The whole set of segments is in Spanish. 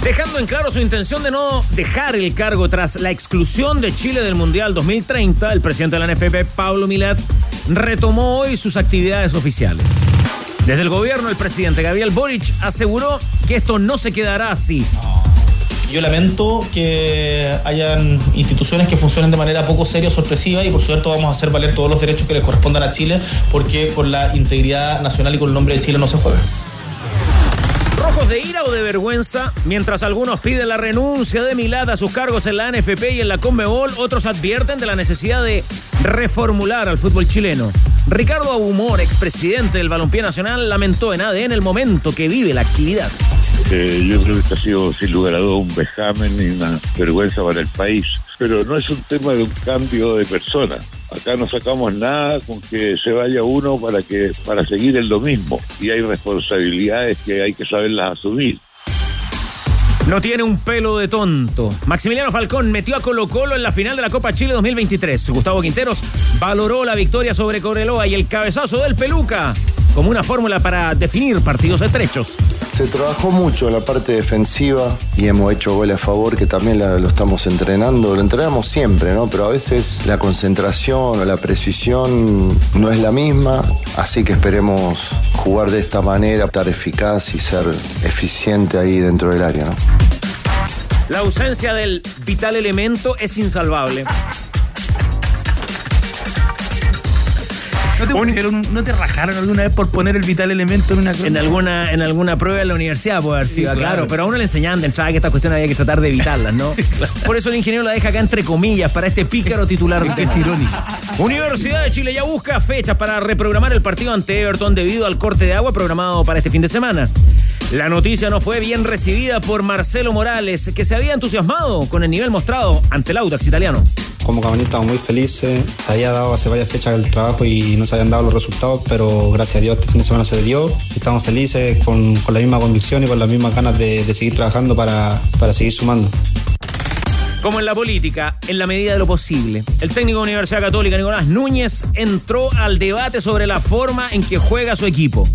Dejando en claro su intención de no dejar el cargo tras la exclusión de Chile del Mundial 2030, el presidente de la NFP, Pablo Milet, retomó hoy sus actividades oficiales. Desde el gobierno, el presidente Gabriel Boric aseguró que esto no se quedará así. Yo lamento que hayan instituciones que funcionen de manera poco seria o sorpresiva y por cierto vamos a hacer valer todos los derechos que les correspondan a Chile porque con la integridad nacional y con el nombre de Chile no se juega. Rojos de ira o de vergüenza, mientras algunos piden la renuncia de Milad a sus cargos en la NFP y en la Conmebol, otros advierten de la necesidad de reformular al fútbol chileno. Ricardo Abumor, expresidente del Balompié Nacional, lamentó en ADN el momento que vive la actividad. Eh, yo creo que ha sido sin lugar a dudas un vejamen y una vergüenza para el país. Pero no es un tema de un cambio de persona. Acá no sacamos nada con que se vaya uno para que para seguir en lo mismo. Y hay responsabilidades que hay que saberlas asumir. No tiene un pelo de tonto. Maximiliano Falcón metió a Colo Colo en la final de la Copa Chile 2023. Gustavo Quinteros valoró la victoria sobre Coreloa y el cabezazo del Peluca como una fórmula para definir partidos estrechos. Se trabajó mucho en la parte defensiva y hemos hecho goles a favor que también la- lo estamos entrenando. Lo entrenamos siempre, ¿no? Pero a veces la concentración o la precisión no es la misma, así que esperemos jugar de esta manera, estar eficaz y ser eficiente ahí dentro del área, ¿no? La ausencia del vital elemento es insalvable. ¿No te, pusieron un- ¿No te rajaron alguna vez por poner el vital elemento en una cosa? En alguna, en alguna prueba en la universidad puede haber sido, Sí, claro. claro. Pero a uno le enseñaban de entrada que esta cuestión había que tratar de evitarlas, ¿no? Por eso el ingeniero la deja acá entre comillas para este pícaro titular. Que es irónico. Universidad de Chile ya busca fechas para reprogramar el partido ante Everton debido al corte de agua programado para este fin de semana. La noticia no fue bien recibida por Marcelo Morales, que se había entusiasmado con el nivel mostrado ante el Audax italiano. Como cabanista estamos muy felices, se había dado hace varias fechas el trabajo y no se habían dado los resultados, pero gracias a Dios este fin de semana se dio. Estamos felices con, con la misma convicción y con las mismas ganas de, de seguir trabajando para, para seguir sumando. Como en la política, en la medida de lo posible. El técnico de Universidad Católica, Nicolás Núñez, entró al debate sobre la forma en que juega su equipo.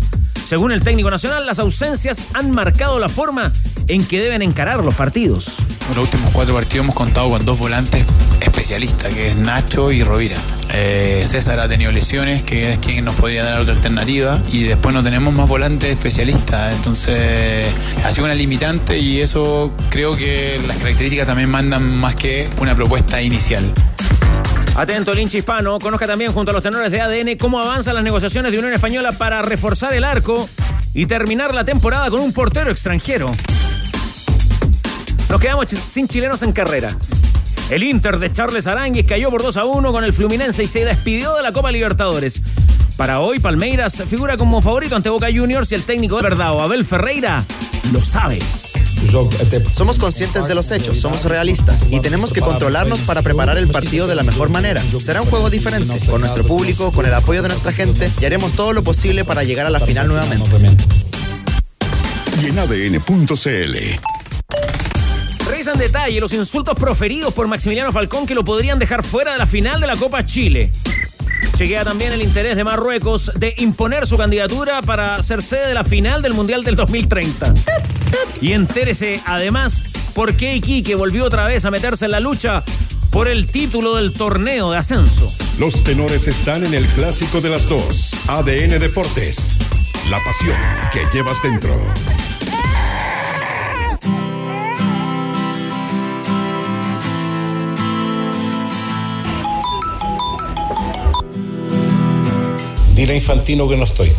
Según el técnico nacional, las ausencias han marcado la forma en que deben encarar los partidos. En los últimos cuatro partidos hemos contado con dos volantes especialistas, que es Nacho y Rovira. Eh, César ha tenido lesiones, que es quien nos podría dar otra alternativa, y después no tenemos más volantes especialistas. Entonces, ha sido una limitante y eso creo que las características también mandan más que una propuesta inicial. Atento, el hispano. Conozca también junto a los tenores de ADN cómo avanzan las negociaciones de Unión Española para reforzar el arco y terminar la temporada con un portero extranjero. Nos quedamos sin chilenos en carrera. El Inter de Charles Aranguis cayó por 2 a 1 con el Fluminense y se despidió de la Copa Libertadores. Para hoy, Palmeiras figura como favorito ante Boca Juniors y el técnico de verdad, Abel Ferreira, lo sabe. Somos conscientes de los hechos, somos realistas y tenemos que controlarnos para preparar el partido de la mejor manera. Será un juego diferente, con nuestro público, con el apoyo de nuestra gente y haremos todo lo posible para llegar a la final nuevamente. Y en ADN.cl. En detalle los insultos proferidos por Maximiliano Falcón que lo podrían dejar fuera de la final de la Copa Chile. Chequea también el interés de Marruecos de imponer su candidatura para ser sede de la final del Mundial del 2030. Y entérese además por qué Iquique volvió otra vez a meterse en la lucha por el título del torneo de ascenso. Los tenores están en el clásico de las dos. ADN Deportes. La pasión que llevas dentro. Infantino que no estoy.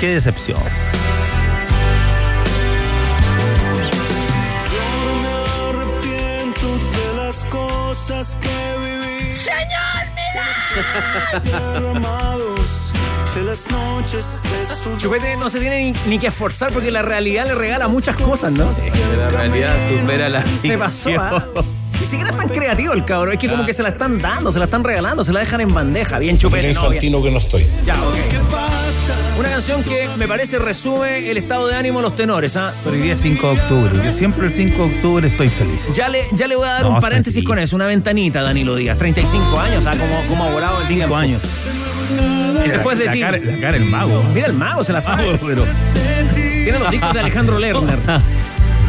Qué decepción. Yo me arrepiento de las cosas que viví. ¡Señor Milán! Chupete no se tiene ni, ni que esforzar porque la realidad le regala muchas cosas, ¿no? La realidad supera la Se pasó, ficción. ¿ah? Ni siquiera es tan creativo el cabrón, es que como que se la están dando, se la están regalando, se la dejan en bandeja, bien Mira chupete. no, bien. infantino que no estoy. Ya, ok. Una canción que me parece resume el estado de ánimo de los tenores, ¿ah? Pero hoy día es 5 de octubre. Yo siempre el 5 de octubre estoy feliz. Ya le, ya le voy a dar No, un paréntesis con eso, una ventanita, Danilo Díaz. 35 años, ¿sabes cómo, cómo ha volado el tiempo? 5 años. Después de la ti. cara, la cara el mago. Mira el mago, se la sabe, pero. Tiene los discos de Alejandro Lerner.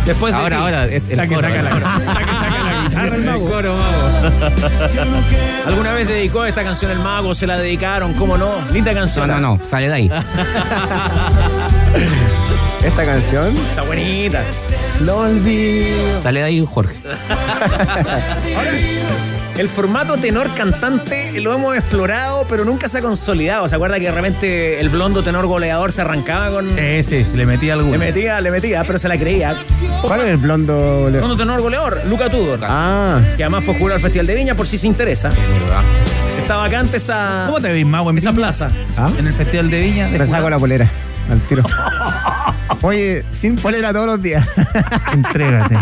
Después de Ahora, ti. ahora, el La que coro, saca la, ¿no? la que saca la guitarra el El mago. coro, mago. ¿Alguna vez dedicó esta canción el mago? ¿Se la dedicaron? ¿Cómo no? Linda No, canción. no, no, sale de ahí. Esta canción Está bonita. Lo olvido. Sale de ahí Jorge. El formato tenor cantante lo hemos explorado, pero nunca se ha consolidado. ¿Se acuerda que de repente el blondo tenor goleador se arrancaba con. Sí, sí, le metí algo. Le metía, le metía, pero se la creía. ¿Cuál es el blondo? Leo? Blondo tenor goleador, Luca Tudor. Ah, Que además fue jurado al Festival de Viña por si se interesa. Está vacante esa, ¿Cómo te veis, mago, en esa Viña? plaza. ¿Ah? En el Festival de Viña. saco jurado. la polera al tiro. Oye, sin polera todos los días. Entrégate.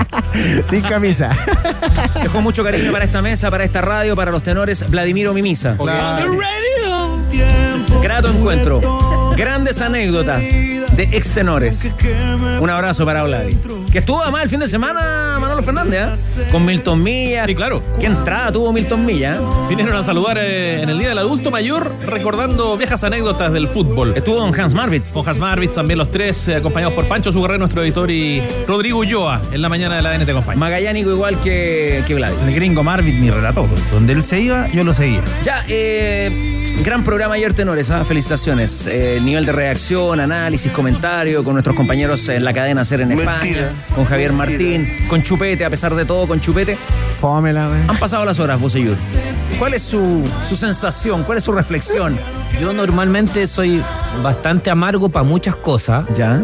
sin camisa. Dejó mucho cariño para esta mesa, para esta radio, para los tenores Vladimiro Mimisa. Claro. Grato encuentro. Grandes anécdotas de ex tenores. Un abrazo para Vladi. Que estuvo además el fin de semana Manolo Fernández, ¿eh? Con Milton Milla. Sí, claro. ¿Qué entrada tuvo Milton Milla? eh? Vinieron a saludar eh, en el Día del Adulto Mayor, recordando viejas anécdotas del fútbol. Estuvo don Hans Marvitz. Con Hans Marvitz, también los tres, eh, acompañados por Pancho Sugarré, nuestro editor, y Rodrigo Ulloa, en la mañana de la ADN te acompaña. Magallánico igual que, que Vladi. El gringo Marvin, mi relator. Donde él se iba, yo lo seguía. Ya, eh, gran programa ayer, tenores. ¿ah? Felicitaciones. Eh, nivel de reacción, análisis, comentario con nuestros compañeros en la cadena Ser en España, con Javier Martín, con Chupete, a pesar de todo, con Chupete. Fómela, güey. Han pasado las horas, Boseyur. ¿Cuál es su, su sensación? ¿Cuál es su reflexión? Yo normalmente soy bastante amargo para muchas cosas. ¿Ya?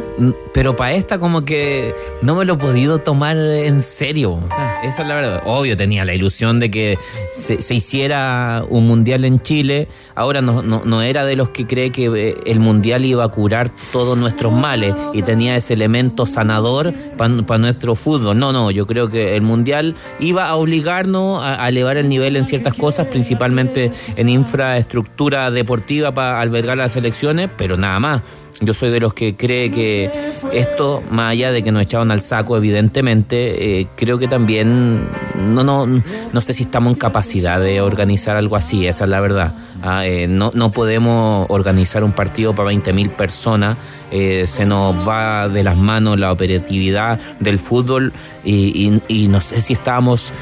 Pero para esta como que no me lo he podido tomar en serio. Esa es la verdad. Obvio, tenía la ilusión de que se, se hiciera un mundial en Chile. Ahora no, no, no era de los que cree que eh, el mundial iba a curar todos nuestros males y tenía ese elemento sanador para nuestro fútbol. No, no, yo creo que el mundial iba a obligarnos a, a elevar el nivel en ciertas cosas, principalmente en infraestructura deportiva para albergar las selecciones, pero nada más. Yo soy de los que cree que esto, más allá de que nos echaron al saco, evidentemente, eh, creo que también no, no, no sé si estamos en capacidad de organizar algo así, esa es la verdad. Ah, eh, no, no podemos organizar un partido para 20.000 personas, eh, se nos va de las manos la operatividad del fútbol y, y- y no sé si estamos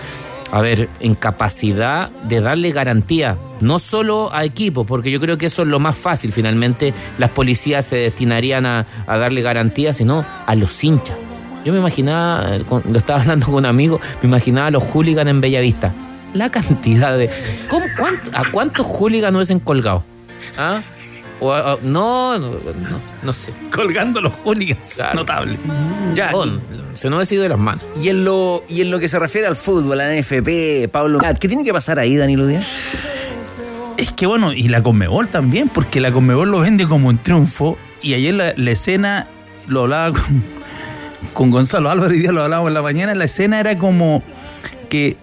a ver, en capacidad de darle garantía, no solo a equipos, porque yo creo que eso es lo más fácil, finalmente las policías se destinarían a, a darle garantía, sino a los hinchas. Yo me imaginaba, eh, lo estaba hablando con un amigo, me imaginaba a los hooligans en Bellavista. La cantidad de... ¿cómo- cuánto- ¿A cuántos hooligans hubiesen colgado? ¿Ah? O a- no, no, no, no sé. Colgando los hooligans. Claro. Notable. Ya, se nos ha sido de las manos. y en, lo, y en lo que se refiere al fútbol, a la NFP, Pablo Cat, ¿qué tiene que pasar ahí, Danilo Díaz? Es que bueno, y la Conmebol también, porque la Conmebol lo vende como un triunfo. Y ayer la, la escena, lo hablaba con, con Gonzalo Álvarez, y día lo hablábamos en la mañana, la escena era como que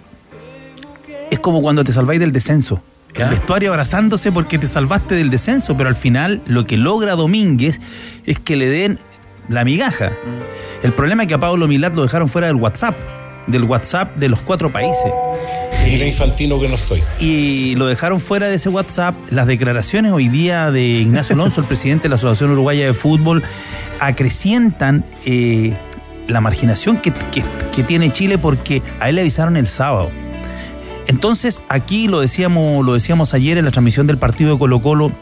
es como cuando te salváis del descenso. El vestuario abrazándose porque te salvaste del descenso, pero al final lo que logra Domínguez es que le den la migaja. El problema es que a Pablo Milat lo dejaron fuera del WhatsApp, del WhatsApp de los cuatro países. Mira infantino que no estoy. Y lo dejaron fuera de ese WhatsApp. Las declaraciones hoy día de Ignacio Alonso, el presidente de la Asociación Uruguaya de Fútbol, acrecientan eh, la marginación que, que- que tiene Chile porque a él le avisaron el sábado. Entonces, aquí lo decíamos, lo decíamos ayer en la transmisión del partido de Colo Colo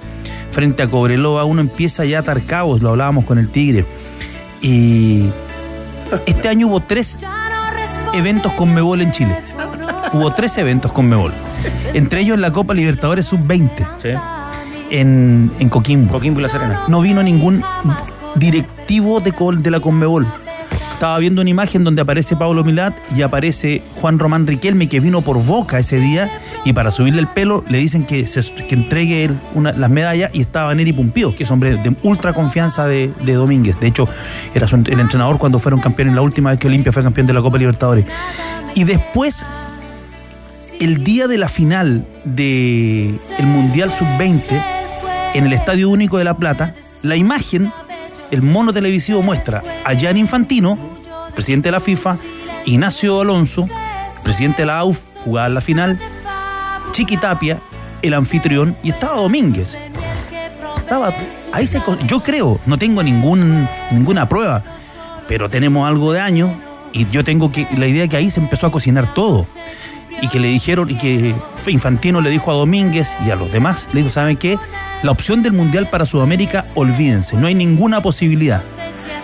frente a Cobreloa, uno empieza ya a atar cabos, lo hablábamos con el Tigre. Y este año hubo tres eventos con Mebol en Chile. Hubo tres eventos con Mebol. Entre ellos la Copa Libertadores Sub-20 en, en Coquimbo. Coquimbo y La Serena. No vino ningún directivo de, Col- de la Conmebol. Estaba viendo una imagen donde aparece Pablo Milat y aparece Juan Román Riquelme, que vino por boca ese día, y para subirle el pelo le dicen que, entregue las medallas, y estaba Neri Pumpío, que es hombre de ultra confianza de, Domínguez. De hecho, era el entrenador cuando fueron campeones la última vez que Olimpia fue campeón de la Copa Libertadores. Y después el día de la final del Mundial Sub-20 en el Estadio Único de La Plata, la imagen, el mono televisivo muestra a Gianni Infantino, presidente de la FIFA, Ignacio Alonso, presidente de la AUF, jugaba en la final, Chiqui Tapia, el anfitrión, y estaba Domínguez. Estaba, ahí se, yo creo, no tengo ningún, ninguna prueba, pero tenemos algo de años y yo tengo que, la idea que ahí se empezó a cocinar todo y que le dijeron, y que Infantino le dijo a Domínguez y a los demás, le dijo, ¿saben qué? La opción del Mundial para Sudamérica, olvídense, no hay ninguna posibilidad.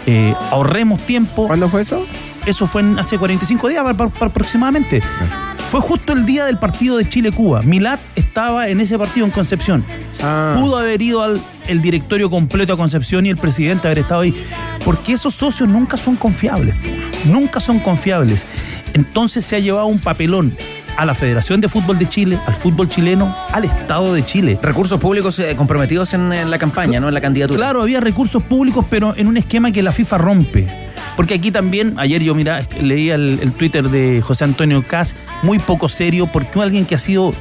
Eh, ahorremos tiempo. ¿Cuándo fue eso? Eso fue en- hace 45 días aproximadamente. Fue justo el día del partido de Chile-Cuba. Milat estaba en ese partido en Concepción. Ah. Pudo haber ido al el directorio completo a Concepción y el presidente haber estado ahí. Porque esos socios nunca son confiables. Nunca son confiables. Entonces se ha llevado un papelón a la Federación de Fútbol de Chile, al fútbol chileno, al Estado de Chile. Recursos públicos eh, comprometidos en, en la campaña, ¿no? En la candidatura. Claro, había recursos públicos, pero en un esquema que la FIFA rompe. Porque aquí también, ayer yo mira, leía el, el Twitter de José Antonio Cas, muy poco serio, porque alguien que ha sido,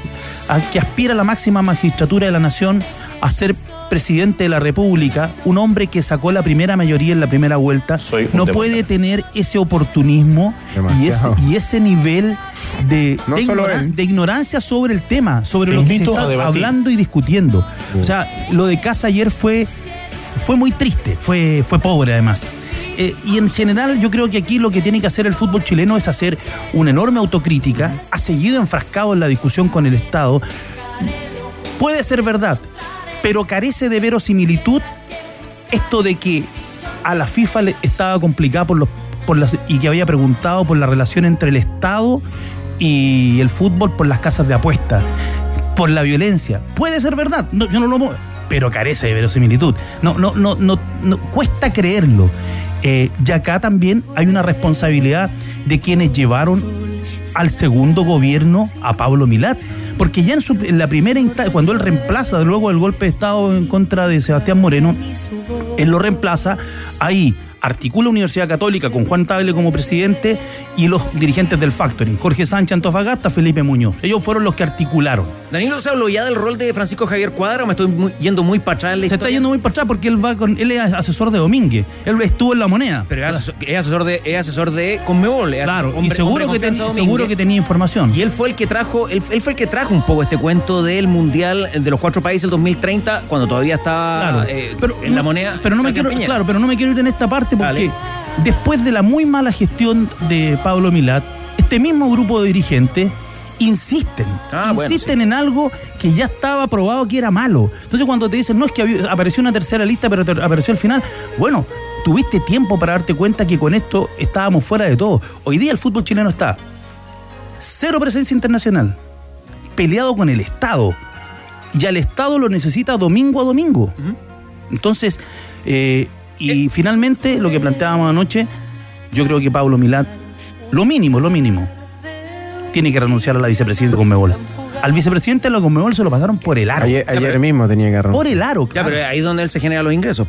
a- que aspira a la máxima magistratura de la nación, a ser presidente de la República, un hombre que sacó la primera mayoría en la primera vuelta, no demócrata. puede tener ese oportunismo y ese, Demasiado. y ese nivel de, No de, solo ignora- él. de ignorancia sobre el tema, sobre Te lo que se está hablando y discutiendo. O sea, lo de Casa ayer fue, fue muy triste, fue, fue pobre además. Eh, y en general yo creo que aquí lo que tiene que hacer el fútbol chileno es hacer una enorme autocrítica, ha seguido enfrascado en la discusión con el Estado. Puede ser verdad, pero carece de verosimilitud esto de que a la FIFA le estaba complicada por los y que había preguntado por la relación entre el Estado y el fútbol por las casas de apuesta, por la violencia. Puede ser verdad, yo no lo pero carece de verosimilitud. No, no, no, no, no cuesta creerlo. Eh, y acá también hay una responsabilidad de quienes llevaron al segundo gobierno a Pablo Milat. Porque ya en, su- en la primera instancia, cuando él reemplaza luego el golpe de Estado en contra de Sebastián Moreno, él lo reemplaza, ahí articula Universidad Católica con Juan Table como presidente y los dirigentes del Factoring, Jorge Sánchez Antofagasta, Felipe Muñoz. Ellos fueron los que articularon. Danilo, ¿se habló ya del rol de Francisco Javier Cuadra me estoy muy- yendo muy para atrás en la Se está yendo muy para atrás porque él va con, él es asesor de Domínguez. Él estuvo en la moneda. Pero es asesor, es asesor de, es asesor de Conmebol. Claro, hombre- y seguro que, Domínguez. seguro que tenía información. Y él fue el que trajo, él, él fue el que trajo un poco este cuento del Mundial de los cuatro países del 2030, cuando todavía estaba Claro, eh, pero en la moneda. Pero no me quiero, claro, pero no me quiero ir en esta parte porque Dale. después de la muy mala gestión de Pablo Milat, este mismo grupo de dirigentes insisten, Ah, bueno, insisten en algo que ya estaba probado que era malo. Entonces cuando te dicen, no es que había- apareció una tercera lista, pero te- apareció al final, bueno, tuviste tiempo para darte cuenta que con esto estábamos fuera de todo. Hoy día el fútbol chileno está cero presencia internacional, peleado con el Estado, y al Estado lo necesita domingo a domingo. Entonces, eh, y finalmente, lo que planteábamos anoche, yo creo que Pablo Milat, lo mínimo, lo mínimo, tiene que renunciar a la vicepresidencia de Conmebol. Al vicepresidente de la Conmebol se lo pasaron por el aro. Ayer, ayer mismo tenía que Por el aro, Ya, claro. pero ahí es donde él se genera los ingresos.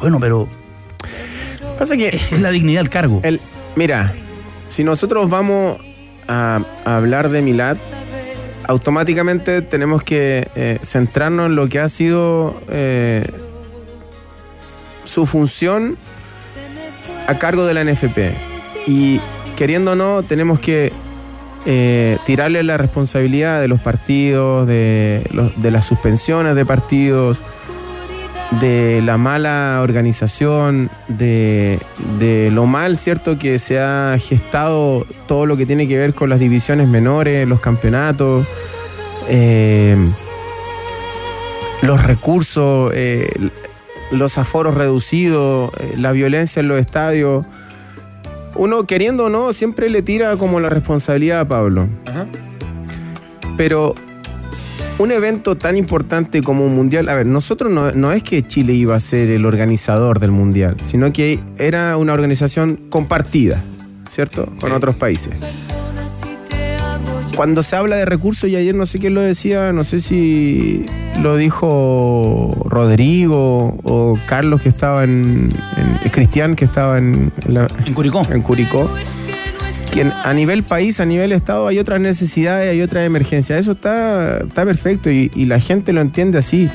Bueno, pero Pasa que es la dignidad del cargo. el, mira, si nosotros vamos a, a hablar de Milad, automáticamente tenemos que eh, centrarnos en lo que ha sido eh, su función a cargo de la NFP. Y queriendo o no, tenemos que eh, tirarle la responsabilidad de los partidos, de, las suspensiones de partidos, de la mala organización, de, de lo mal, ¿cierto? Que se ha gestado todo lo que tiene que ver con las divisiones menores, los campeonatos, eh, los recursos, eh, los aforos reducidos, eh, la violencia en los estadios. Uno, queriendo o no, siempre le tira como la responsabilidad a Pablo. Pero un evento tan importante como un mundial, a ver, nosotros no, no es que Chile iba a ser el organizador del mundial, sino que era una organización compartida, ¿cierto? Con otros países. Cuando se habla de recursos, y ayer no sé quién lo decía, no sé si lo dijo Rodrigo o Carlos que estaba en, en- Cristian que estaba en, en la- En Curicó. en Curicó, que a nivel país, a nivel Estado hay otras necesidades, hay otras emergencias. Eso está, está perfecto y, y la gente lo entiende así.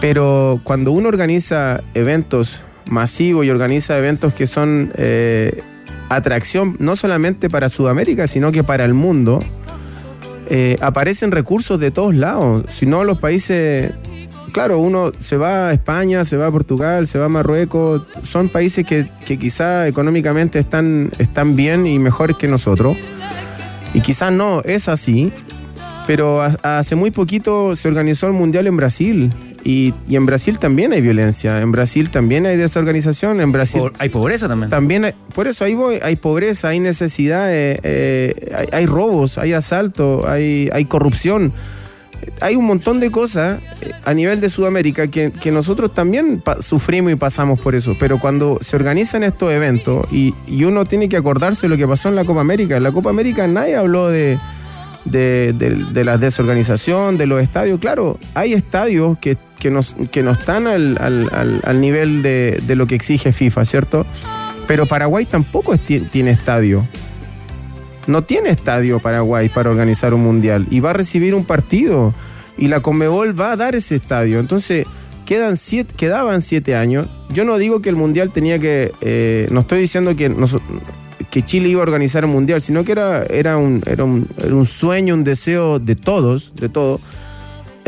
Pero cuando uno organiza eventos masivos y organiza eventos que son eh, atracción no solamente para Sudamérica, sino que para el mundo, eh, aparecen recursos de todos lados. Si no, los países claro, uno se va a España, se va a Portugal, se va a Marruecos, son países que, que quizá económicamente están, están bien y mejores que nosotros. Y quizás no, es así, pero ha- hace muy poquito se organizó el Mundial en Brasil. Y, y en Brasil también hay violencia, en Brasil también hay desorganización, en Brasil... hay pobreza también. También, hay- por eso ahí voy, hay pobreza, hay necesidades, eh, hay, hay robos, hay asalto, hay, hay corrupción. Hay un montón de cosas eh, a nivel de Sudamérica que, que nosotros también sufrimos y pasamos por eso. Pero cuando se organizan estos eventos y, y uno tiene que acordarse de lo que pasó en la Copa América. En la Copa América nadie habló de, de, de- de la desorganización, de los estadios. Claro, hay estadios que, que, nos, que no están al, al- al- nivel de, de lo que exige FIFA, ¿cierto? Pero Paraguay tampoco tiene estadio. No tiene estadio Paraguay para organizar un mundial y va a recibir un partido y la Conmebol va a dar ese estadio. Entonces, quedan siete, quedaban siete años. Yo no digo que el mundial tenía que. eh, no estoy diciendo que, que Chile iba a organizar un mundial, sino que era, era, un, era, un, era un sueño, un deseo de todos, de todos.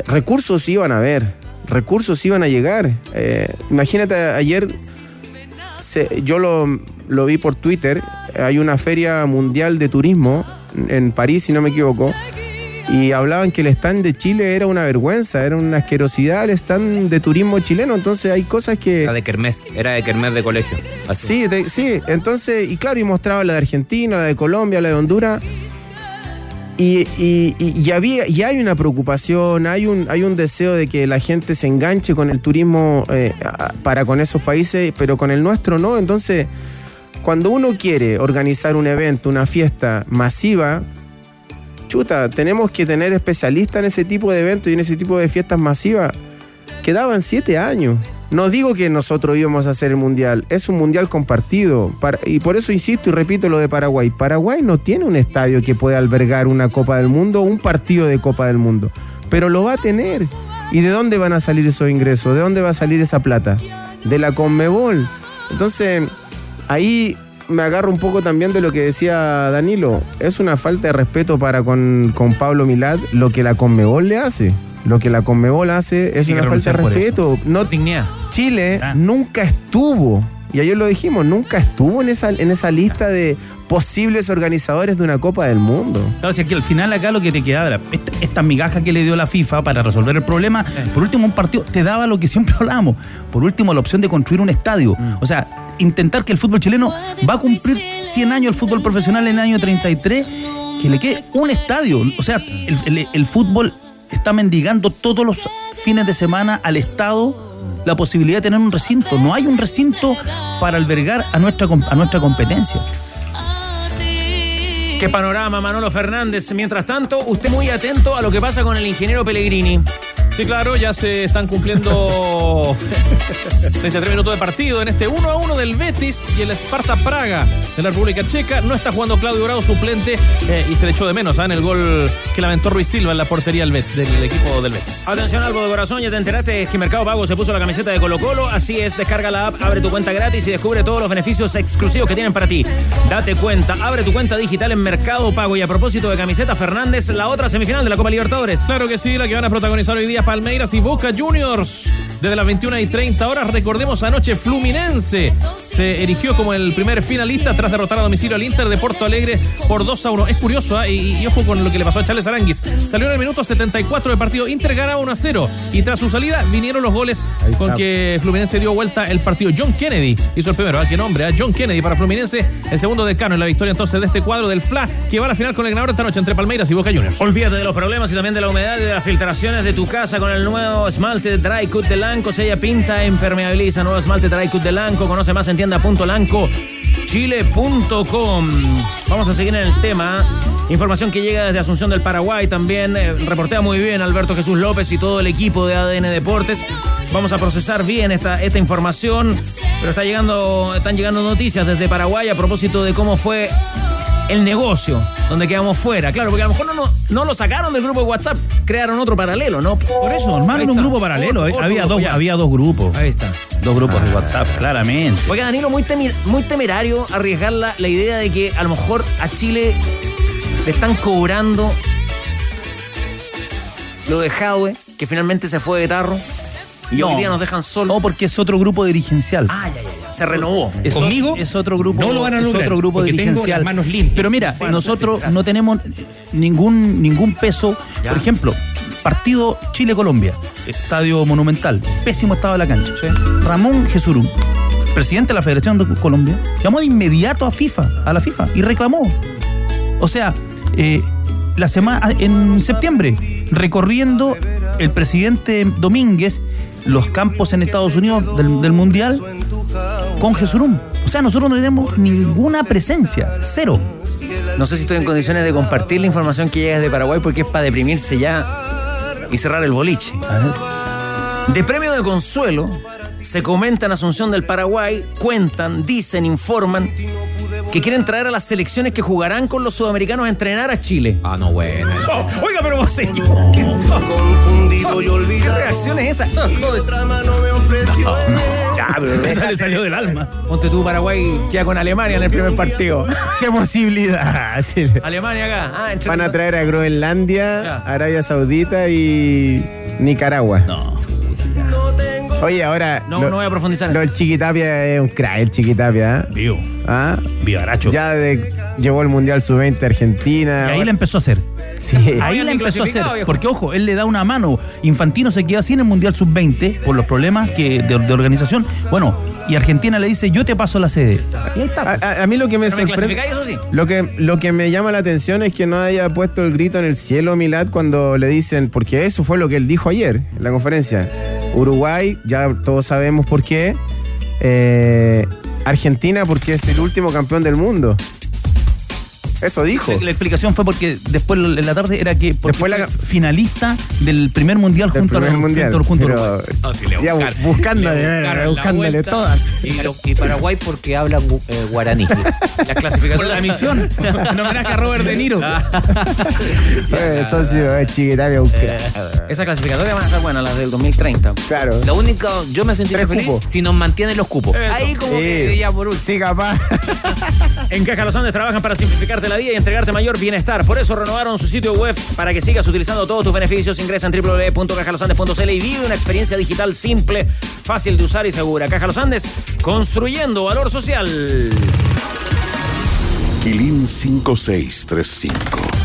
Recursos iban a haber, recursos iban a llegar. Eh, imagínate, ayer se- yo lo, lo vi por Twitter, hay una feria mundial de turismo en París, si no me equivoco, y hablaban que el stand de Chile era una vergüenza, era una asquerosidad el stand de turismo chileno, entonces hay cosas que... Era de Kermés, era de Kermés de colegio. Así. Sí, de- sí, entonces, y claro, y mostraba la de Argentina, la de Colombia, la de Honduras. Y, y- y- había, y hay una preocupación, hay un, hay un deseo de que la gente se enganche con el turismo eh, para con esos países, pero con el nuestro no. Entonces, cuando uno quiere organizar un evento, una fiesta masiva, chuta, tenemos que tener especialistas en ese tipo de eventos y en ese tipo de fiestas masivas. Quedaban siete años. No digo que nosotros íbamos a hacer el mundial, es un mundial compartido. Y por eso insisto y repito lo de Paraguay. Paraguay no tiene un estadio que pueda albergar una Copa del Mundo un partido de Copa del Mundo, pero lo va a tener. ¿Y de dónde van a salir esos ingresos? ¿De dónde va a salir esa plata? De la Conmebol. Entonces, ahí me agarro un poco también de lo que decía Danilo. Es una falta de respeto para con, con Pablo Milad lo que la Conmebol le hace. Lo que la Conmebol hace es Tiene que una falta de respeto. No, Dignidad. Chile nunca estuvo, y ayer lo dijimos, nunca estuvo en esa, en esa lista de posibles organizadores de una Copa del Mundo. Claro, si aquí al final acá lo que te quedaba era esta, esta migaja que le dio la FIFA para resolver el problema. Por último, un partido te daba lo que siempre hablábamos. Por último, la opción de construir un estadio. O sea, intentar que el fútbol chileno va a cumplir 100 años el fútbol profesional en el año 33, que le quede un estadio. O sea, el, el- fútbol está mendigando todos los fines de semana al Estado la posibilidad de tener un recinto. No hay un recinto para albergar a nuestra, a nuestra competencia. Qué panorama, Manolo Fernández. Mientras tanto, usted muy atento a lo que pasa con el ingeniero Pellegrini. Sí, claro, ya se están cumpliendo 33 minutos de partido en este 1 a 1 del Betis y el Sparta Praga de la República Checa. No está jugando Claudio Bravo, suplente, eh, y se le echó de menos ¿ah? en el gol que lamentó Ruiz Silva en la portería del, Bet- del equipo del Betis. Atención, algo de corazón, ya te enteraste que Mercado Pago se puso la camiseta de Colo Colo. Así es, descarga la app, abre tu cuenta gratis y descubre todos los beneficios exclusivos que tienen para ti. Date cuenta, abre tu cuenta digital en Mercado Pago. Y a propósito de camiseta Fernández, la otra semifinal de la Copa Libertadores. Claro que sí, la que van a protagonizar hoy día Palmeiras y Boca Juniors. Desde las 21 y 30 horas, recordemos anoche Fluminense se erigió como el primer finalista tras derrotar a domicilio al Inter de Porto Alegre por 2 a 1. Es curioso, ¿ah? y, y ojo con lo que le pasó a Charles Aranguis. Salió en el minuto 74 del partido, Inter ganaba 1 a 0 y tras su salida vinieron los goles con que Fluminense dio vuelta el partido. John Kennedy hizo el primero, ¿ah? ¿qué nombre? ¿ah? John Kennedy para Fluminense, el segundo decano en la victoria entonces de este cuadro del FLA que va a la final con el ganador esta noche entre Palmeiras y Boca Juniors. Olvídate de los problemas y también de la humedad y de las filtraciones de tu casa con el nuevo esmalte Dry Cut de Lanco. Sella pinta, impermeabiliza. Nuevo esmalte Dry Cut de Lanco. Conoce más en tienda.lanco chile.com. Vamos a seguir en el tema. Información que llega desde Asunción del Paraguay también. eh, reportea muy bien Alberto Jesús López y todo el equipo de ADN Deportes. Vamos a procesar bien esta, esta información. Pero está llegando, están llegando noticias desde Paraguay a propósito de cómo fue el negocio, donde quedamos fuera. Claro, porque a lo mejor no, no, no lo sacaron del grupo de WhatsApp, crearon otro paralelo, ¿no? Por eso, armaron un grupo paralelo. Otro- otro había, grupo, dos, ya. había dos grupos. Ahí está. Dos grupos de WhatsApp, claramente. Oiga, Danilo, muy, temi- muy temerario arriesgar la, la idea de que a lo mejor a Chile le están cobrando lo de Jadwe, que finalmente se fue de tarro. Y hoy día nos dejan solos. No, porque es otro grupo dirigencial. Ah, ya, ya, ya. Se renovó. Es, Conmigo es otro grupo, no lo van a es lograr, otro grupo tengo dirigencial. las manos limpias. Pero mira, Bueno, nosotros no tenemos ningún ningún peso. Ya. Por ejemplo, partido Chile-Colombia, estadio monumental, pésimo estado de la cancha. Ramón Jesurum, presidente de la Federación de Colombia, llamó de inmediato a FIFA, a la FIFA, y reclamó. O sea, eh, la semana en septiembre, recorriendo el presidente Domínguez los campos en Estados Unidos del, del Mundial con Jesurum. O sea, nosotros no tenemos ninguna presencia, cero. No sé si estoy en condiciones de compartir la información que llega desde Paraguay porque es para deprimirse ya y cerrar el boliche. De premio de consuelo, se comenta en Asunción del Paraguay, cuentan, dicen, informan que quieren traer a las selecciones que jugarán con los sudamericanos a entrenar a Chile. Ah, no, bueno. Oh, oiga, pero vos señor. ¿Qué reacción es esa? Ya, pero Esa le salió del alma. Ponte tú, Paraguay queda con Alemania en el primer partido. ¿Qué posibilidad? Alemania acá. Ah, Van a traer a Groenlandia, Arabia Saudita y Nicaragua. No. Oye, ahora. No, no voy a profundizar. Lo, el Chiquitapia es un crack, el Chiquitapia. ¿eh? Vivo. ¿Ah? Vivaracho. Ya de, llevó el Mundial Sub-20 a Argentina. Y ahí la empezó a hacer. Sí. Ahí la empezó a hacer. viejo. Porque, ojo, él le da una mano. Infantino se queda sin el Mundial Sub-20 por los problemas que, de, de organización. Bueno, y Argentina le dice, yo te paso la sede. Y ahí está. A, a- a mí lo que me Pero me sorprende. clasificáis, eso sí. Lo que, lo que me llama la atención es que no haya puesto el grito en el cielo Milad cuando le dicen, porque eso fue lo que él dijo ayer en la conferencia. Uruguay, ya todos sabemos por qué. Eh, Argentina, porque es el último campeón del mundo. Eso dijo. La, la explicación fue porque después en la tarde era que porque Después la- finalista del primer mundial Del junto primer a mundial. junto, junto a pero- Uruguay. No, si le ya buscar- bu- buscándole, eh, la buscándole vuelta. todas. Y, lo- y Paraguay porque hablan eh, guaraní. Las Por clasificatorias. la misión. en homenaje a Robert De Niro. Eh, socio, un crack. Esa clasificatoria van a ser buenas, las del 2030. Claro. Lo único, yo me sentiría feliz si nos mantienen los cupos. Eso. Ahí como Sí. que ya por último. Sí, capaz. En Caja Los Andes trabajan para simplificarte la vida y entregarte mayor bienestar. Por eso renovaron su sitio web para que sigas utilizando todos tus beneficios. Ingresa en www.cajalosandes.cl y vive una experiencia digital simple, fácil de usar y segura. Caja Los Andes, construyendo valor social. Quilín 5635.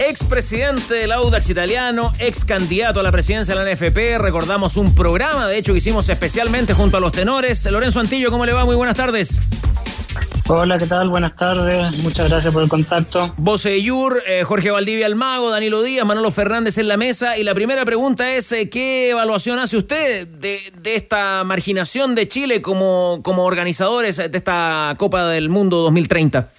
Expresidente del Audax italiano, ex candidato a la presidencia de la NFP. Recordamos un programa, de hecho, que hicimos especialmente junto a los tenores. Lorenzo Antillo, ¿cómo le va? Muy buenas tardes. Hola, ¿qué tal? Buenas tardes. Muchas gracias por el contacto. Voce Yur, eh, Jorge Valdivia Almago, Danilo Díaz, Manolo Fernández en la mesa. Y la primera pregunta es, eh, ¿qué evaluación hace usted de, de esta marginación de Chile como, como organizadores de esta Copa del Mundo 2030?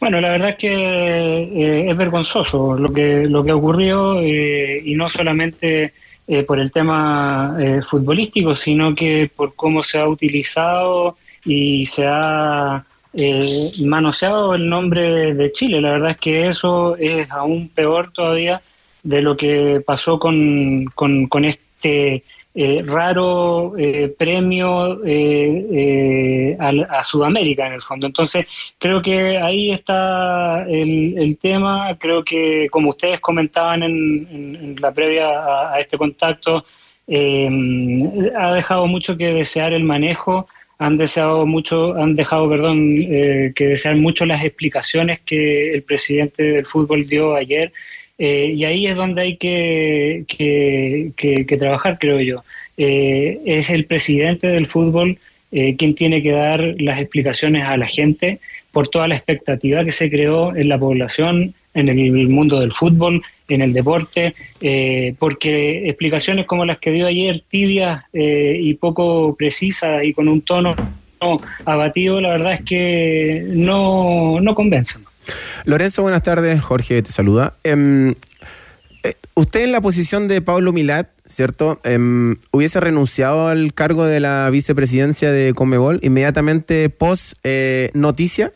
Bueno, la verdad es que eh, es vergonzoso lo que lo que ocurrió eh, y no solamente eh, por el tema eh, futbolístico, sino que por cómo se ha utilizado y se ha eh, manoseado el nombre de Chile. La verdad es que eso es aún peor todavía de lo que pasó con, con, este eh, raro eh, premio eh, a, Sudamérica en el fondo. Entonces, creo que ahí está el, tema. Creo que, como ustedes comentaban en, la previa a, a este contacto, ha dejado mucho que desear el manejo han deseado mucho, han dejado, perdón, eh, que desear mucho las explicaciones que el presidente del fútbol dio ayer. Eh, y ahí es donde hay que, que, trabajar, creo yo. Eh, es el presidente del fútbol quien tiene que dar las explicaciones a la gente por toda la expectativa que se creó en la población, en el mundo del fútbol, en el deporte, eh, porque explicaciones como las que dio ayer, tibias eh, y poco precisas y con un tono abatido, la verdad es que no, no convencen. Lorenzo, buenas tardes. Jorge te saluda. Em, eh, usted en la posición de Pablo Milat, ¿cierto? Em, ¿Hubiese renunciado al cargo de la vicepresidencia de Comebol inmediatamente post noticia?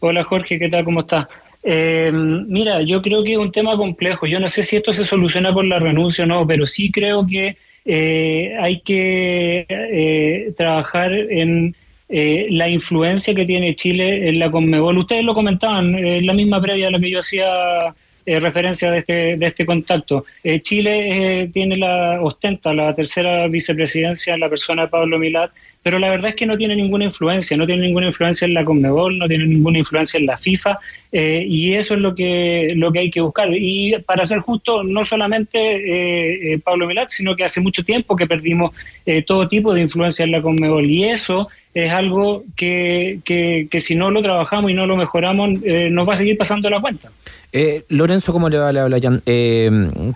Hola Jorge, ¿qué tal? ¿Cómo estás? Eh, mira, yo creo que es un tema complejo. Yo no sé si esto se soluciona por la renuncia o no, pero sí creo que eh, hay que eh, trabajar en eh, la influencia que tiene Chile en la Conmebol. Ustedes lo comentaban, en la misma previa a la que yo hacía referencia de este, de este contacto. Chile tiene la ostenta la tercera vicepresidencia en la persona de Pablo Milat pero la verdad es que no tiene ninguna influencia, no tiene ninguna influencia en la Conmebol, no tiene ninguna influencia en la FIFA, eh, y eso es lo que, lo que hay que buscar. Y para ser justo, no solamente eh, eh, Pablo Milat, sino que hace mucho tiempo que perdimos todo tipo de influencia en la Conmebol, y eso es algo que, que, si no lo trabajamos y no lo mejoramos, nos va a seguir pasando la cuenta. Lorenzo, ¿cómo le va? Le habla Jan.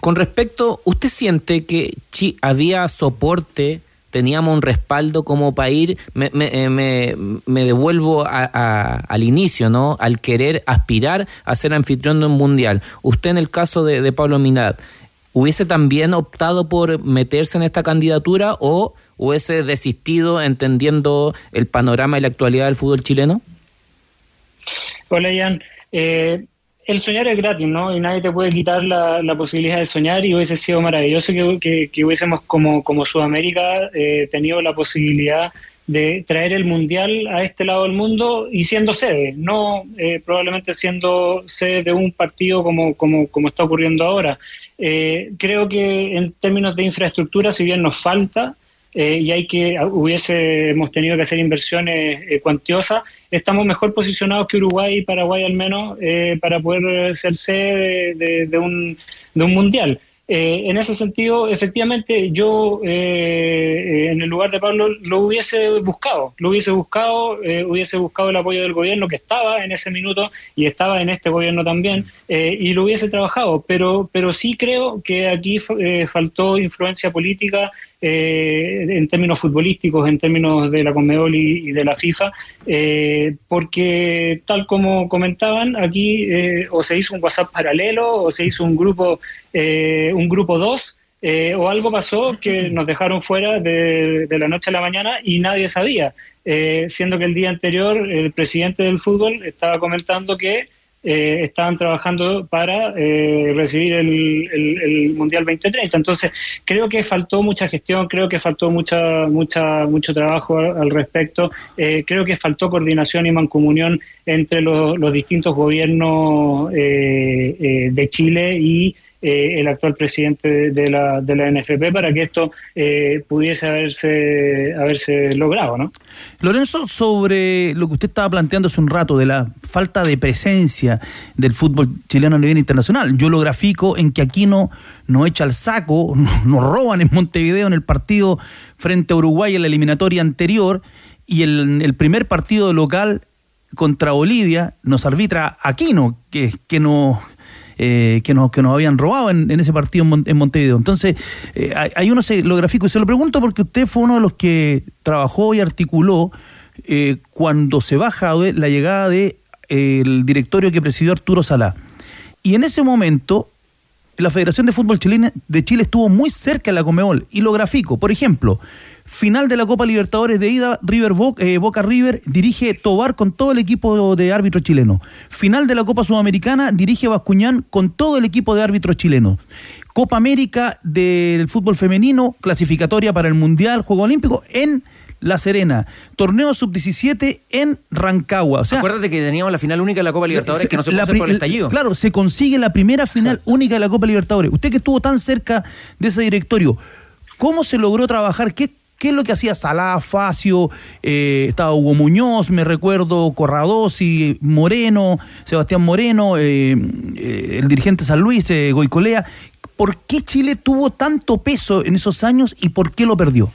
con respecto, ¿usted siente que había soporte teníamos un respaldo como ir, me, me, eh, me, devuelvo al inicio, ¿no? Al querer aspirar a ser anfitrión de un mundial. Usted en el caso de, Pablo Minad, ¿hubiese también optado por meterse en esta candidatura o hubiese desistido entendiendo el panorama y la actualidad del fútbol chileno? Hola, Ian. Eh, el soñar es gratis, ¿no? Y nadie te puede quitar la, posibilidad de soñar y hubiese sido maravilloso que, que, hubiésemos como, como Sudamérica eh, tenido la posibilidad de traer el Mundial a este lado del mundo y siendo sede, no eh, probablemente siendo sede de un partido como, como, está ocurriendo ahora. Eh, creo que en términos de infraestructura, si bien nos falta, eh, y hay que hubiésemos tenido que hacer inversiones eh, cuantiosas, estamos mejor posicionados que Uruguay y Paraguay al menos eh, para poder ser sede de, un, de un mundial. en ese sentido, efectivamente, yo en el lugar de Pablo lo hubiese buscado, lo hubiese buscado, hubiese buscado el apoyo del gobierno que estaba en ese minuto y estaba en este gobierno también, y lo hubiese trabajado, pero, pero sí creo que aquí faltó influencia política eh, en términos futbolísticos, en términos de la Conmebol y, de la FIFA, eh, porque tal como comentaban, aquí eh, o se hizo un WhatsApp paralelo o se hizo un grupo, un grupo 2. o algo pasó que nos dejaron fuera de, la noche a la mañana y nadie sabía, siendo que el día anterior el presidente del fútbol estaba comentando que eh, estaban trabajando para eh, recibir el, Mundial 2030. Entonces, creo que faltó mucha gestión, creo que faltó mucha, mucha, mucho trabajo al, respecto, eh, creo que faltó coordinación y mancomunión entre los, los distintos gobiernos de Chile y eh, el actual presidente de la, de la NFP para que esto eh, pudiese haberse, haberse logrado. ¿no? Lorenzo, sobre lo que usted estaba planteando hace un rato de la falta de presencia del fútbol chileno a nivel internacional, yo lo grafico en que aquí no nos echa el saco, nos roban en Montevideo en el partido frente a Uruguay en la eliminatoria anterior y el, el primer partido local contra Bolivia nos arbitra Aquino, que, que nos eh, que, nos, que nos habían robado en, ese partido en, Montevideo. Entonces, eh, hay uno se lo grafico y se lo pregunto porque usted fue uno de los que trabajó y articuló eh, cuando se baja la llegada de el directorio que presidió Arturo Salá. Y en ese momento la Federación de Fútbol de Chile estuvo muy cerca de la Comebol y lo grafico. Por ejemplo, final de la Copa Libertadores de ida, River Boca, eh, Boca River dirige Tobar con todo el equipo de árbitros chilenos. Final de la Copa Sudamericana dirige Bascuñán con todo el equipo de árbitros chilenos. Copa América del fútbol femenino, clasificatoria para el Mundial, Juego Olímpico en La Serena. Torneo sub-17 en Rancagua. O sea, Acuérdate que teníamos la final única de la Copa Libertadores que no se puede la hacer por el estallido. Claro, se consigue la primera final única de la Copa Libertadores. Usted que estuvo tan cerca de ese directorio, ¿cómo se logró trabajar? ¿Qué, qué es lo que hacía Salá, Facio, eh, estaba Hugo Muñoz, me recuerdo, Corradosi, Moreno, Sebastián Moreno, eh, eh, el dirigente San Luis, eh, Goicolea? ¿Por qué Chile tuvo tanto peso en esos años y por qué lo perdió?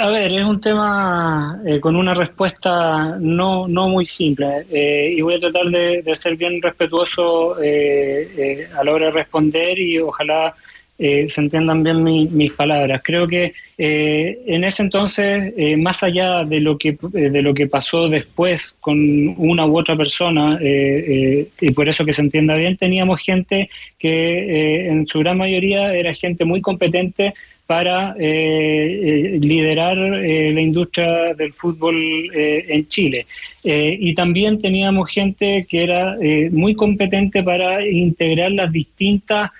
A ver, es un tema eh, con una respuesta no, no muy simple eh, y voy a tratar de, de ser bien respetuoso eh, eh, a la hora de responder y ojalá eh, se entiendan bien mi- mis palabras. Creo que en ese entonces, más allá de lo que de lo que pasó después con una u otra persona y por eso que se entienda bien, teníamos gente que en su gran mayoría era gente muy competente para eh, eh, liderar eh, la industria del fútbol eh, en Chile. Y también teníamos gente que era muy competente para integrar las distintas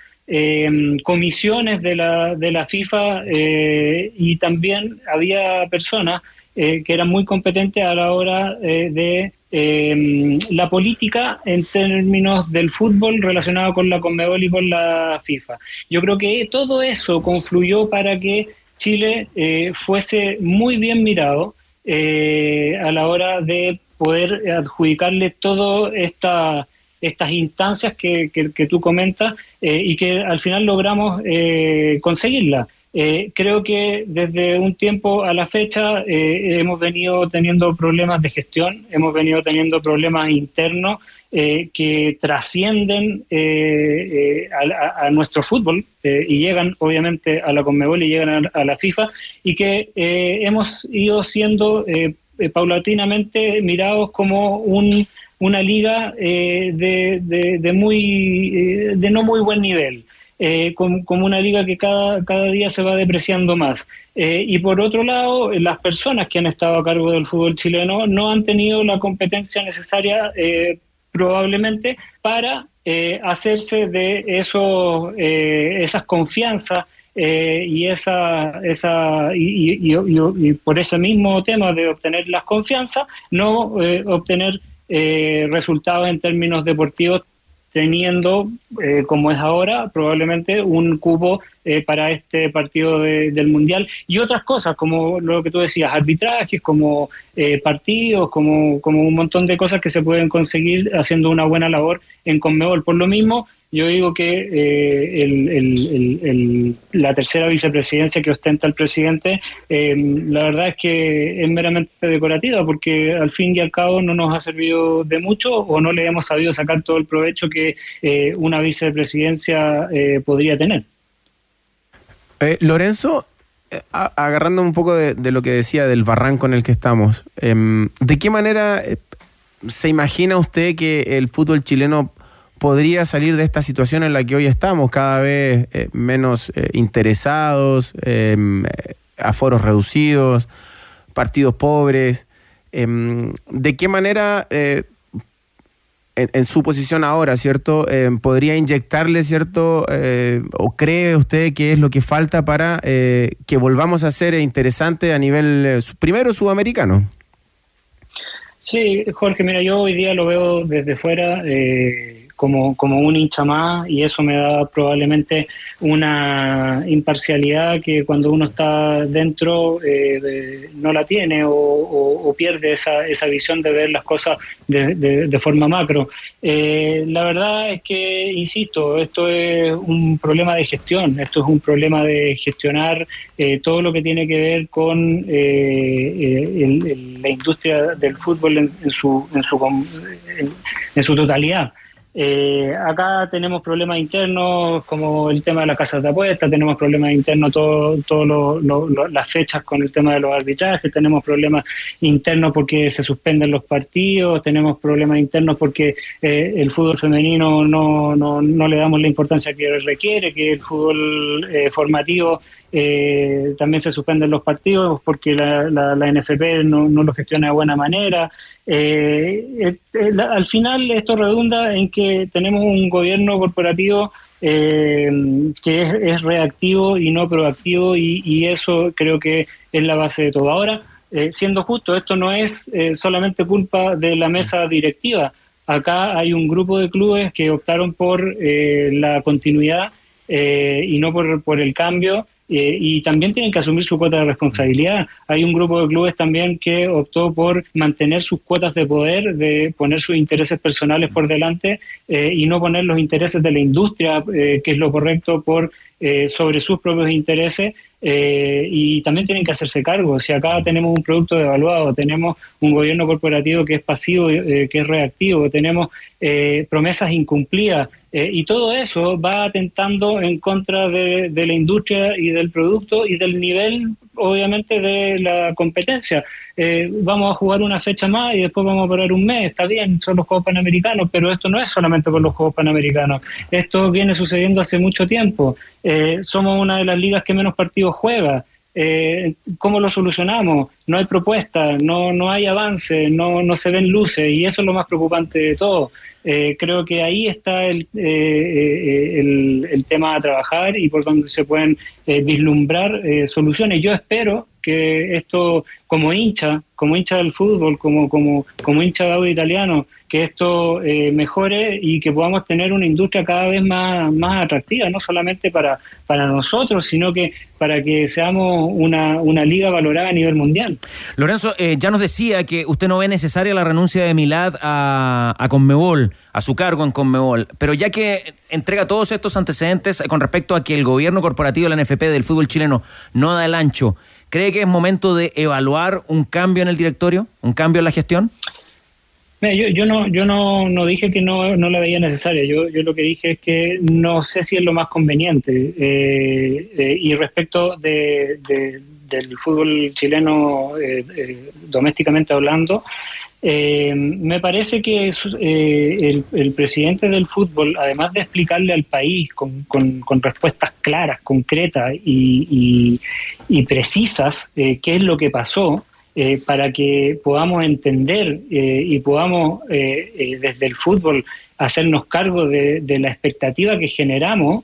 comisiones de la, de la FIFA y también había personas que eran muy competentes a la hora de eh, la política en términos del fútbol relacionado con la Conmebol y con la FIFA. Yo creo que todo eso confluyó para que Chile eh, fuese muy bien mirado eh, a la hora de poder adjudicarle todas esta, estas instancias que, que- que tú comentas eh, y que al final logramos conseguirla. Eh, creo que desde un tiempo a la fecha eh, hemos venido teniendo problemas de gestión, hemos venido teniendo problemas internos eh, que trascienden a, nuestro fútbol y llegan obviamente a la Conmebol y llegan a, la FIFA y que hemos ido siendo paulatinamente mirados como un, una liga de, de- muy de no muy buen nivel eh, como, como una liga que cada, cada día se va depreciando más. Eh, y por otro lado, las personas que han estado a cargo del fútbol chileno no han tenido la competencia necesaria eh, probablemente para eh, hacerse de esos, eh, esas confianzas eh, y esa, esa y, por ese mismo tema de obtener las confianzas, no obtener eh, resultados en términos deportivos teniendo, eh, como es ahora, probablemente un cupo eh, para este partido de- del Mundial y otras cosas, como lo que tú decías, arbitrajes, como eh, partidos, como, como un montón de cosas que se pueden conseguir haciendo una buena labor en Conmebol. Por lo mismo, yo digo que eh, el- la tercera vicepresidencia que ostenta el presidente, eh, la verdad es que es meramente decorativa, porque al fin y al cabo no nos ha servido de mucho o no le hemos sabido sacar todo el provecho que eh, una vicepresidencia eh, podría tener. Eh, Lorenzo, eh, agarrando un poco de, de lo que decía del barranco en el que estamos, em, ¿de qué manera se imagina usted que el fútbol chileno podría salir de esta situación en la que hoy estamos, cada vez eh, menos eh, interesados, em, eh, aforos reducidos, partidos pobres? Em, ¿De qué manera eh, en, en su posición ahora, ¿cierto? Eh, ¿Podría inyectarle, ¿cierto? ¿O cree usted que es lo que falta para que volvamos a ser interesante a nivel, primero, sudamericano? Sí, Jorge, mira, yo hoy día lo veo desde fuera eh, como, como un hincha más y eso me da probablemente una imparcialidad que cuando uno está dentro eh, no la tiene o, o- pierde esa, esa visión de ver las cosas de, de- forma macro. Eh, la verdad es que, insisto, esto es un problema de gestión, esto es un problema de gestionar eh, todo lo que tiene que ver con eh, el- el- la industria del fútbol en, en su, en, su, en- en su totalidad. Eh, acá tenemos problemas internos como el tema de las casas de apuestas, tenemos problemas internos todas todo las fechas con el tema de los arbitrajes, tenemos problemas internos porque se suspenden los partidos, tenemos problemas internos porque eh, el fútbol femenino no, no, no, le damos la importancia que requiere, que el fútbol eh, formativo eh, también se suspenden los partidos porque la, la, la NFP no, no, lo gestiona de buena manera. Eh, eh, al final esto redunda en que tenemos un gobierno corporativo eh, que es, es, reactivo y no proactivo y, y, eso creo que es la base de todo. Ahora, eh, siendo justo, esto no es eh, solamente culpa de la mesa directiva. Acá hay un grupo de clubes que optaron por la continuidad y no por, por el cambio eh, y también tienen que asumir su cuota de responsabilidad. Hay un grupo de clubes también que optó por mantener sus cuotas de poder, de poner sus intereses personales por delante eh, y no poner los intereses de la industria, eh, que es lo correcto, por eh, sobre sus propios intereses. y también tienen que hacerse cargo. Si acá tenemos un producto devaluado, tenemos un gobierno corporativo que es pasivo, que es reactivo, tenemos promesas incumplidas, eh, y todo eso va atentando en contra de, la industria y del producto y del nivel, obviamente, de la competencia. Eh, vamos a jugar una fecha más y después vamos a parar un mes, está bien, son los Juegos Panamericanos, pero esto no es solamente por los Juegos Panamericanos, esto viene sucediendo hace mucho tiempo. Eh, somos una de las ligas que menos partidos juega. Eh, ¿Cómo lo solucionamos? No hay propuesta, no, no hay avance, no, no se ven luces y eso es lo más preocupante de todo. Eh, creo que ahí está el, eh, eh, el, el, tema a trabajar y por donde se pueden eh, vislumbrar eh, soluciones. Yo espero que esto, como hincha, como hincha del fútbol, como, como, como hincha de audio italiano, que esto eh, mejore y que podamos tener una industria cada vez más, más atractiva, no solamente para, para nosotros, sino que para que seamos una, una liga valorada a nivel mundial. Lorenzo, eh, ya nos decía que usted no ve necesaria la renuncia de Milad a, a Conmebol, a su cargo en Conmebol, pero ya que entrega todos estos antecedentes con respecto a que el gobierno corporativo de la NFP del fútbol chileno no da el ancho, ¿cree que es momento de evaluar un cambio en el directorio, un cambio en la gestión? Yo, yo, no, yo no, no dije que no, no la veía necesaria, yo, yo lo que dije es que no sé si es lo más conveniente. Eh, eh, y respecto de, del fútbol chileno eh, eh domésticamente hablando, eh, me parece que eh, el, presidente del fútbol, además de explicarle al país con, con, respuestas claras, concretas y, y, precisas qué es lo que pasó, eh, para que podamos entender eh, y podamos eh, eh, desde el fútbol hacernos cargo de la expectativa que generamos,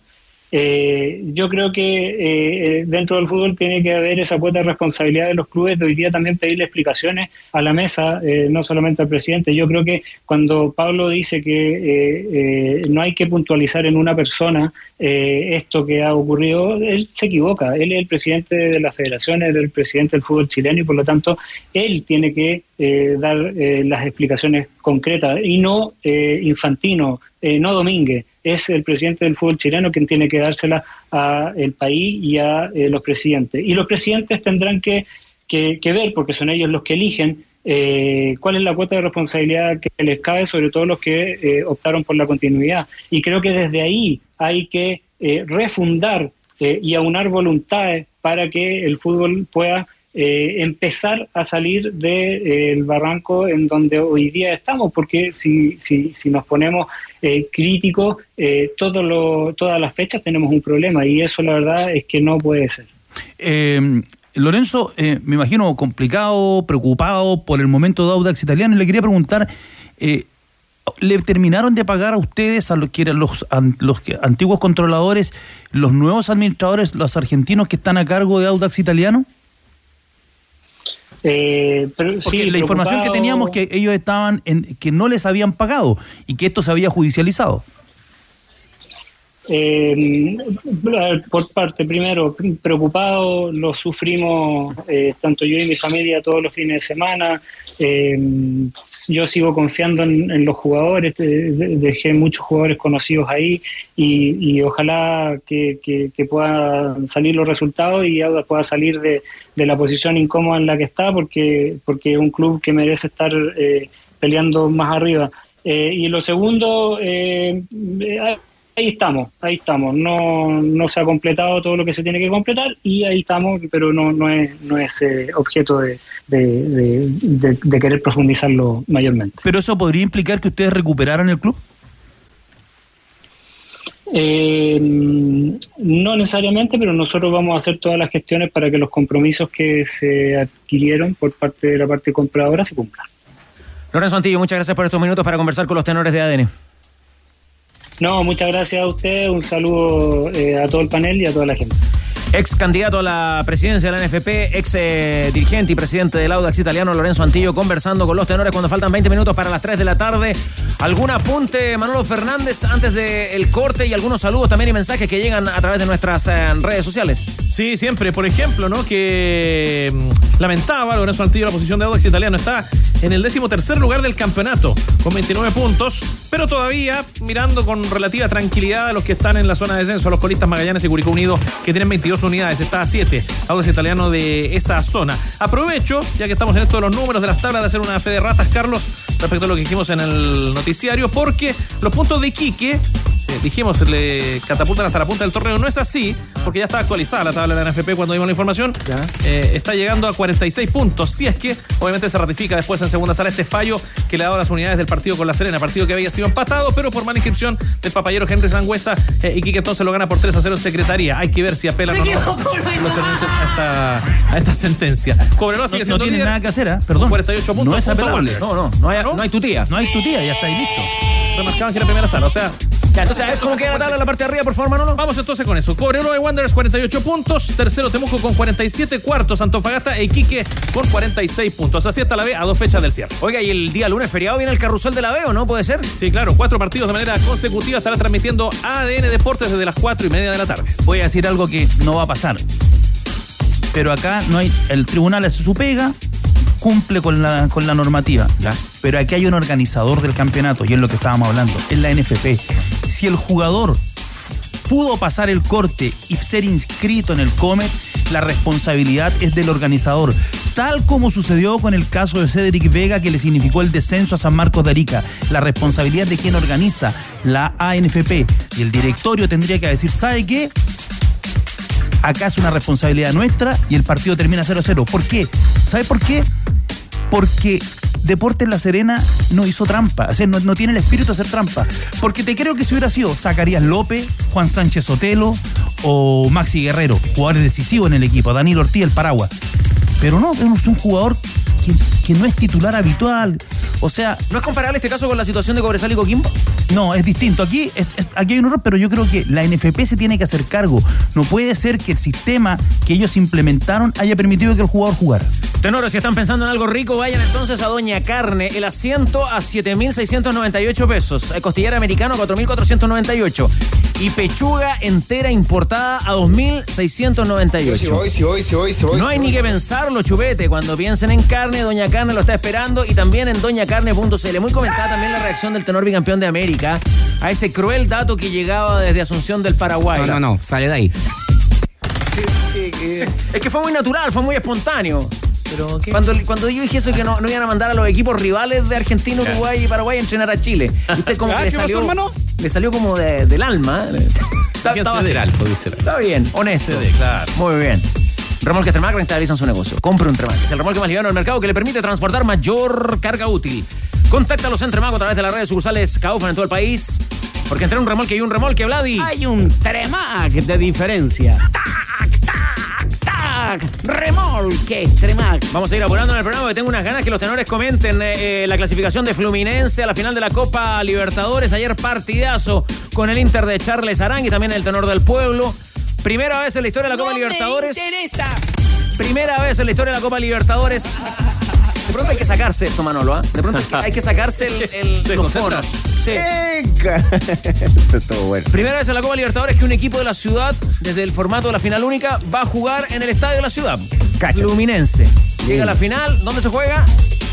yo creo que dentro del fútbol tiene que haber esa cuota de responsabilidad de los clubes de hoy día también pedirle explicaciones a la mesa, no solamente al presidente. Yo creo que cuando Pablo dice que no hay que puntualizar en una persona esto que ha ocurrido, él se equivoca. Él es el presidente de la federación, es el presidente del fútbol chileno y por lo tanto él tiene que eh, dar eh, las explicaciones concretas y no eh, Infantino, no Domínguez. Es el presidente del fútbol chileno quien tiene que dársela al país y a los presidentes. Y los presidentes tendrán que, que, ver, porque son ellos los que eligen, eh, cuál es la cuota de responsabilidad que les cae, sobre todo los que eh, optaron por la continuidad. Y creo que desde ahí hay que eh, refundar y aunar voluntades para que el fútbol pueda empezar a salir del de, barranco en donde hoy día estamos, porque si, si, si nos ponemos críticos, todo lo, todas las fechas tenemos un problema y eso la verdad es que no puede ser. Lorenzo, eh, me imagino complicado, preocupado por el momento de Audax Italiano, le quería preguntar, eh, ¿le terminaron de pagar a ustedes, a los, que eran los, los antiguos controladores, los nuevos administradores, los argentinos que están a cargo de Audax Italiano? Eh, pero, Porque sí, la información que teníamos que ellos estaban en que no les habían pagado y que esto se había judicializado. Eh, por parte, primero, preocupado, lo sufrimos eh, tanto yo y mi familia todos los fines de semana. Eh, yo sigo confiando en, en los jugadores, dejé muchos jugadores conocidos ahí y, y ojalá que, que, que, puedan salir los resultados y Auda pueda salir de, de, la posición incómoda en la que está porque, porque es un club que merece estar eh, peleando más arriba. Eh, y lo segundo, eh, eh, ahí estamos, ahí estamos. No, no se ha completado todo lo que se tiene que completar y ahí estamos, pero no, no es, no es eh, objeto de, de- de- de- de querer profundizarlo mayormente. Pero eso podría implicar que ustedes recuperaran el club. Eh, no necesariamente, pero nosotros vamos a hacer todas las gestiones para que los compromisos que se adquirieron por parte de la parte compradora se cumplan. Lorenzo Antillo, muchas gracias por estos minutos para conversar con los tenores de ADN. No, muchas gracias a usted, un saludo eh, a todo el panel y a toda la gente. Ex candidato a la presidencia de la NFP, ex eh, dirigente y presidente del Audax italiano, Lorenzo Antillo, conversando con los tenores cuando faltan 20 minutos para las 3 de la tarde. ¿Algún apunte, Manolo Fernández, antes del corte y algunos saludos también y mensajes que llegan a través de nuestras eh, redes sociales? Sí, siempre. Por ejemplo, ¿no? Que mm, lamentaba Lorenzo Antillo la posición de Audax Italiano. Está en el décimo tercer lugar del campeonato con 29 puntos, pero todavía mirando con relativa tranquilidad a los que están en la zona de descenso, a los colistas Magallanes y Curicó Unido, que tienen 22 unidades. Está a 7 Audax Italiano de esa zona. Aprovecho, ya que estamos en esto de los números de las tablas, de hacer una fe de ratas, Carlos, respecto a lo que dijimos en el noticiario, porque los puntos de Iquique eh, dijimos, le catapultan hasta la punta del torneo. No es así, porque ya está actualizada la tabla de la NFP cuando dimos la información. Eh, está llegando a 46 puntos. Si es que, obviamente, se ratifica después en segunda sala este fallo que le ha dado las unidades del partido con la Serena, partido que había sido empatado, pero por mala inscripción del papayero Henry Sangüesa. Eh, y que entonces lo gana por 3 a 0 en secretaría. Hay que ver si apelan no los serenenses a esta, a esta sentencia. Cobreloa sigue No- siendo no tiene líder nada que hacer, con Perdón. 48 puntos. No es apelable. No, no, no hay, no hay tutía. No hay tutía, ya está ahí listo. Remarcaban que en la primera sala, o sea. Ya, entonces, a ver cómo queda la tabla en la parte de arriba, por favor, Manolo. Vamos entonces con eso. Cobreloa y Wanderers 48 puntos. Tercero Temuco con 47. Cuarto Antofagasta e Iquique con 46 puntos. Así está la B a dos fechas del cierre. Oiga, y el día lunes feriado viene el carrusel de la B, ¿o no? ¿Puede ser? Sí, claro. Cuatro partidos de manera consecutiva estará transmitiendo ADN Deportes desde las cuatro y media de la tarde. Voy a decir algo que no va a pasar. Pero acá no hay. El tribunal hace su pega, cumple con la, con la normativa. Pero aquí hay un organizador del campeonato, y es lo que estábamos hablando, es la NFP. Si el jugador pudo pasar el corte y ser inscrito en el Comet, la responsabilidad es del organizador. Tal como sucedió con el caso de Cedric Vega, que le significó el descenso a San Marcos de Arica. La responsabilidad de quien organiza la ANFP. Y el directorio tendría que decir, ¿sabe qué? Acá es una responsabilidad nuestra y el partido termina 0-0. ¿Por qué? ¿Sabe por qué? Porque Deportes La Serena no hizo trampa, o sea, no, tiene el espíritu de hacer trampa. Porque te creo que si hubiera sido Zacarías López, Juan Sánchez Sotelo o Maxi Guerrero, jugadores decisivos en el equipo, Daniel Ortiz, el Paraguas. Pero no, es un jugador que, que no es titular habitual. O sea. ¿No es comparable este caso con la situación de Cobresal y Coquimbo? No, es distinto. Aquí, aquí hay un error, pero yo creo que la NFP se tiene que hacer cargo. No puede ser que el sistema que ellos implementaron haya permitido que el jugador jugara. Tenores, si están pensando en algo rico, vayan entonces a Doña Carne. El asiento a 7.698 pesos. El costillar americano a 4.498. Y pechuga entera importada a 2.698. Si voy, si voy, si voy, si voy. No hay ni que pensarlo, chupete. Cuando piensen en carne, Doña Carne lo está esperando y también en doñacarne.cl. Muy comentada también la reacción del tenor bicampeón de América a ese cruel dato que llegaba desde Asunción del Paraguay. No, no, no, sale de ahí. Es que fue muy natural, fue muy espontáneo. Cuando, cuando yo dije eso que no, no iban a mandar a los equipos rivales de Argentina, Uruguay y Paraguay a entrenar a Chile. Usted como Ah, que le ¿qué pasó, salió, hermano? le salió como de- del alma. ¿eh? Está, estaba- del dice la- está bien, honesto. CD, claro. Muy bien. Remolques Tremac rentabilizan su negocio. Compre un Tremac. Es el remolque más liviano del mercado que le permite transportar mayor carga útil. Contáctalos en Tremac a través de las redes sucursales Kaufman en todo el país. Porque entre un remolque y un remolque, Vladi. Hay un Tremac de diferencia. ¡Tac, tac, Remolque Tremac. Vamos a ir apurando en el programa porque tengo unas ganas que los tenores comenten eh, eh, la clasificación de Fluminense a la final de la Copa Libertadores. Ayer partidazo con el Inter de Charles Arán y también el tenor del pueblo. Primera vez en la historia de la Copa No me Libertadores. interesa. Primera vez en la historia de la Copa Libertadores. De pronto hay que sacarse esto, Manolo. ¿ah? De pronto hay que, hay que sacarse el, el- Se los. Sí. Esto estuvo bueno. Primera vez en la Copa Libertadores que un equipo de la ciudad, desde el formato de la final única, va a jugar en el estadio de la ciudad. Fluminense. Llega a la final, ¿dónde se juega?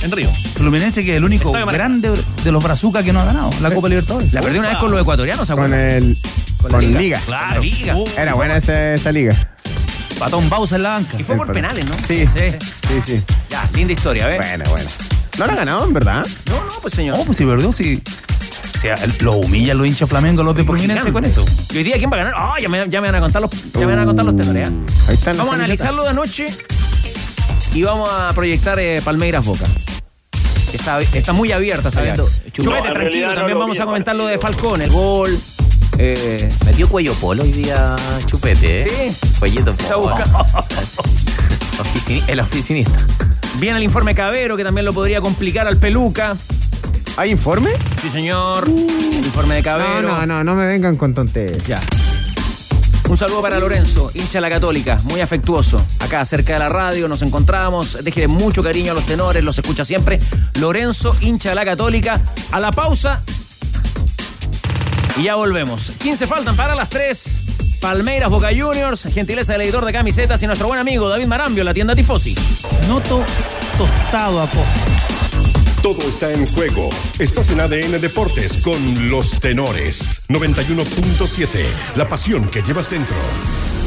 En Río. Fluminense que es el único grande de los brazucas que no ha ganado la Copa Libertadores. La perdió una vez con los ecuatorianos, ¿se Con el. Con Con, la liga. liga. Claro. Liga. Era buena esa, esa liga. Patón Bausa en la banca. Y fue por penales, ¿no? Sí, sí, sí. Ya, linda historia, ¿ves? Bueno, bueno. No la ganaron, ¿verdad? No, no, pues señor. No, pues si perdió, sí. O sea, los humillan los hinchas Flamengo, los de Prominense con eso. ¿Y hoy día quién va a ganar? Ah, ya, me, ya me van a contar los, ya me van a contar los tenores. ¿eh? Ahí están Vamos a analizarlo de noche y vamos a proyectar eh, Palmeiras Boca. Está, está muy abierta llave. Chupete, tranquilo, no también vamos vi a comentar lo de Falcón, el gol. Eh, Metió cuello polo hoy día Chupete, ¿eh? Sí. Cuellito polo. Oficini- el oficinista. Viene el informe Cabero, que también lo podría complicar al Peluca. ¿Hay informe? Sí, señor. El informe de No, Cabero. no, no, no me vengan con tonterías. Ya. Un saludo para Lorenzo, hincha de la Católica, muy afectuoso. Acá cerca de la radio nos encontramos. Déjele mucho cariño a los tenores, los escucha siempre. Lorenzo, hincha de la Católica. A la pausa. Y ya volvemos. 15 faltan para las 3. Palmeiras, Boca Juniors, gentileza del editor de camisetas y nuestro buen amigo David Marambio, la tienda Tifosi. Noto tostado a poco. Todo está en juego. Estás en ADN Deportes con los tenores. 91.7. La pasión que llevas dentro.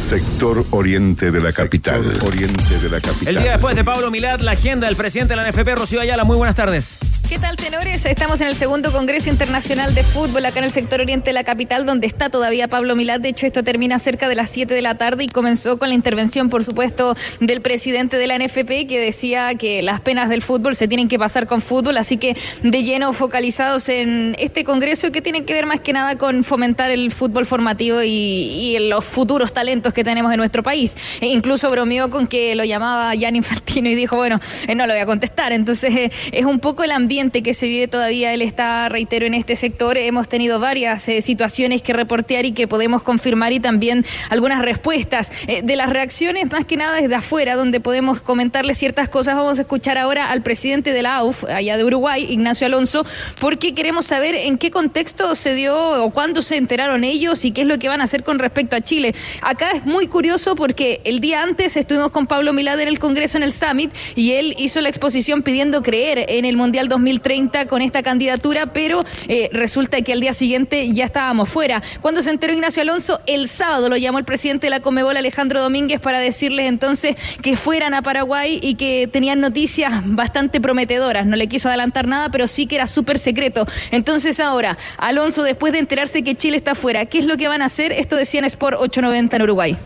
Sector oriente de la capital. oriente de la capital. El día después de Pablo Milad, la agenda del presidente de la NFP, Rocío Ayala. Muy buenas tardes. ¿Qué tal, tenores? Estamos en el segundo Congreso Internacional de Fútbol acá en el sector oriente de la capital, donde está todavía Pablo Milad. De hecho, esto termina cerca de las 7 de la tarde y comenzó con la intervención, por supuesto, del presidente de la NFP, que decía que las penas del fútbol se tienen que pasar con fútbol, así que de lleno focalizados en este Congreso que tiene que ver más que nada con fomentar el fútbol formativo y, y los futuros talentos que tenemos en nuestro país. E incluso bromeó con que lo llamaba Jan Infantino y dijo, bueno, eh, no lo voy a contestar. Entonces, eh, es un poco el ambiente que se vive todavía. Él está, reitero, en este sector. Hemos tenido varias eh, situaciones que reportear y que podemos confirmar y también algunas respuestas Eh, de las reacciones, más que nada desde afuera, donde podemos comentarle ciertas cosas. Vamos a escuchar ahora al presidente de la AUF, allá de Uruguay, Ignacio Alonso, porque queremos saber en qué contexto se dio o cuándo se enteraron ellos y qué es lo que van a hacer con respecto a Chile. Acá es muy curioso porque el día antes estuvimos con Pablo Milad en el Congreso, en el Summit, y él hizo la exposición pidiendo creer en el Mundial 2030 con esta candidatura, pero eh, resulta que al día siguiente ya estábamos fuera. Cuando se enteró Ignacio Alonso, el sábado lo llamó el presidente de la Comebol, Alejandro Domínguez, para decirles entonces que fueran a Paraguay y que tenían noticias bastante prometedoras. No le quiso adelantar nada, pero sí que era súper secreto. Entonces ahora, Alonso, después de enterarse que Chile está fuera, ¿qué es lo que van a hacer? Esto decía en Sport 890 en Uruguay.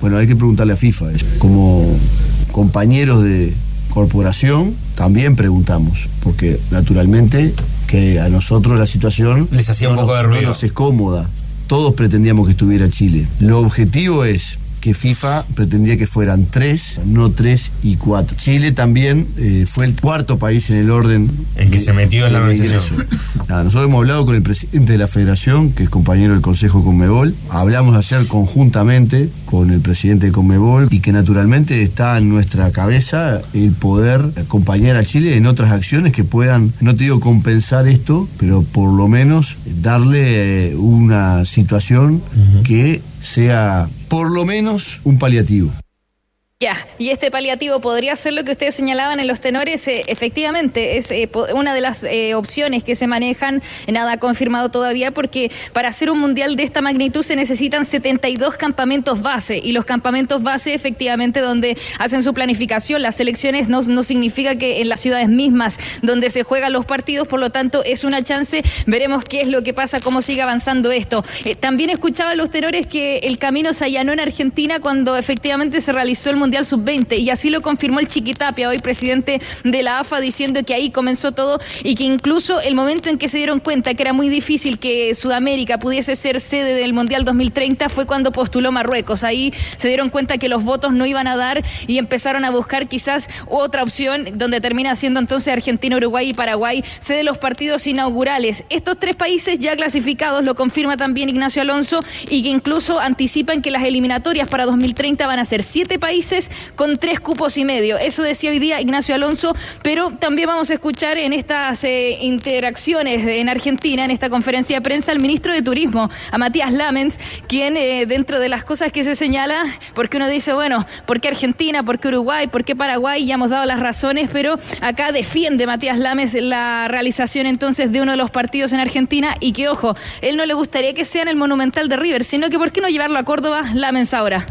Bueno, hay que preguntarle a FIFA. eso. Como compañeros de corporación, también preguntamos, porque naturalmente que a nosotros la situación Les hacía un poco nos- de ruido. No nos es cómoda. Todos pretendíamos que estuviera Chile. Lo objetivo es que FIFA pretendía que fueran tres, no tres y cuatro. Chile también eh, fue el cuarto país en el orden. El que se metió en la organización. Nada, nosotros hemos hablado con el presidente de la federación, que es compañero del Consejo Conmebol. Hablamos ayer conjuntamente con el presidente de Conmebol y que naturalmente está en nuestra cabeza el poder acompañar a Chile en otras acciones que puedan, no te digo compensar esto, pero por lo menos darle eh, una situación que sea por lo menos un paliativo. Ya, y este paliativo podría ser lo que ustedes señalaban en los tenores, eh, efectivamente, es eh, una de las eh, opciones que se manejan, nada confirmado todavía, porque para hacer un mundial de esta magnitud se necesitan 72 campamentos base, y los campamentos base, efectivamente, donde hacen su planificación, las selecciones no, no significa que en las ciudades mismas donde se juegan los partidos, por lo tanto, es una chance, veremos qué es lo que pasa, cómo sigue avanzando esto. También escuchaban los tenores que el camino se allanó en Argentina cuando efectivamente se realizó el Mundial Sub-20 y así lo confirmó el Chiquitapia, hoy presidente de la AFA, diciendo que ahí comenzó todo y que incluso el momento en que se dieron cuenta que era muy difícil que Sudamérica pudiese ser sede del Mundial 2030 fue cuando postuló Marruecos. Ahí se dieron cuenta que los votos no iban a dar y empezaron a buscar quizás otra opción donde termina siendo entonces Argentina, Uruguay y Paraguay sede de los partidos inaugurales. Estos tres países ya clasificados lo confirma también Ignacio Alonso y que incluso anticipan que las eliminatorias para 2030 van a ser siete países con tres cupos y medio. Eso decía hoy día Ignacio Alonso, pero también vamos a escuchar en estas eh, interacciones en Argentina, en esta conferencia de prensa, al ministro de Turismo, a Matías Lamens, quien eh, dentro de las cosas que se señala, porque uno dice, bueno, ¿por qué Argentina? ¿Por qué Uruguay? ¿Por qué Paraguay? Ya hemos dado las razones, pero acá defiende Matías Lamens la realización entonces de uno de los partidos en Argentina y que, ojo, él no le gustaría que sea en el Monumental de River, sino que ¿por qué no llevarlo a Córdoba Lamens ahora?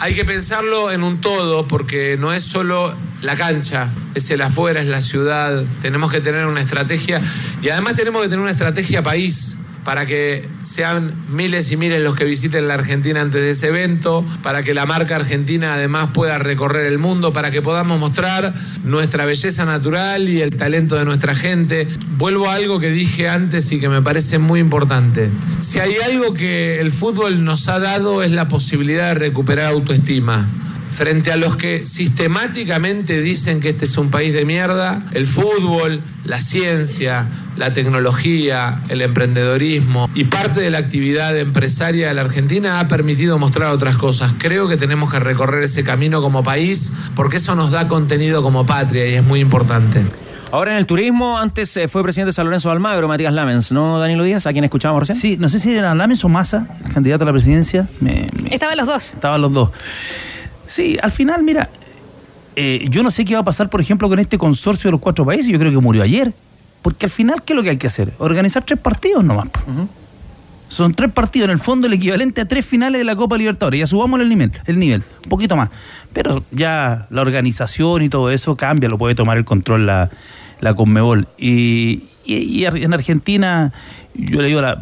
Hay que pensarlo en un todo porque no es solo la cancha, es el afuera, es la ciudad. Tenemos que tener una estrategia y además tenemos que tener una estrategia país para que sean miles y miles los que visiten la Argentina antes de ese evento, para que la marca argentina además pueda recorrer el mundo, para que podamos mostrar nuestra belleza natural y el talento de nuestra gente. Vuelvo a algo que dije antes y que me parece muy importante. Si hay algo que el fútbol nos ha dado es la posibilidad de recuperar autoestima frente a los que sistemáticamente dicen que este es un país de mierda, el fútbol, la ciencia, la tecnología, el emprendedorismo y parte de la actividad empresaria de la Argentina ha permitido mostrar otras cosas. Creo que tenemos que recorrer ese camino como país porque eso nos da contenido como patria y es muy importante. Ahora en el turismo, antes eh, fue presidente de San Lorenzo Almagro, Matías Lamens, ¿no, Danilo Díaz? ¿A quien escuchábamos recién? Sí, no sé si era Lamens o Massa, el candidato a la presidencia. Me, me- Estaban los dos. Estaban los dos. Sí, al final, mira, eh, yo no sé qué va a pasar, por ejemplo, con este consorcio de los cuatro países. Yo creo que murió ayer. Porque al final, ¿qué es lo que hay que hacer? Organizar tres partidos nomás. Son tres partidos, en el fondo el equivalente a tres finales de la Copa Libertadores. Ya subamos el nivel, el nivel, un poquito más. Pero ya la organización y todo eso cambia, lo puede tomar el control la, la Conmebol. Y, y- y en Argentina, yo le digo la,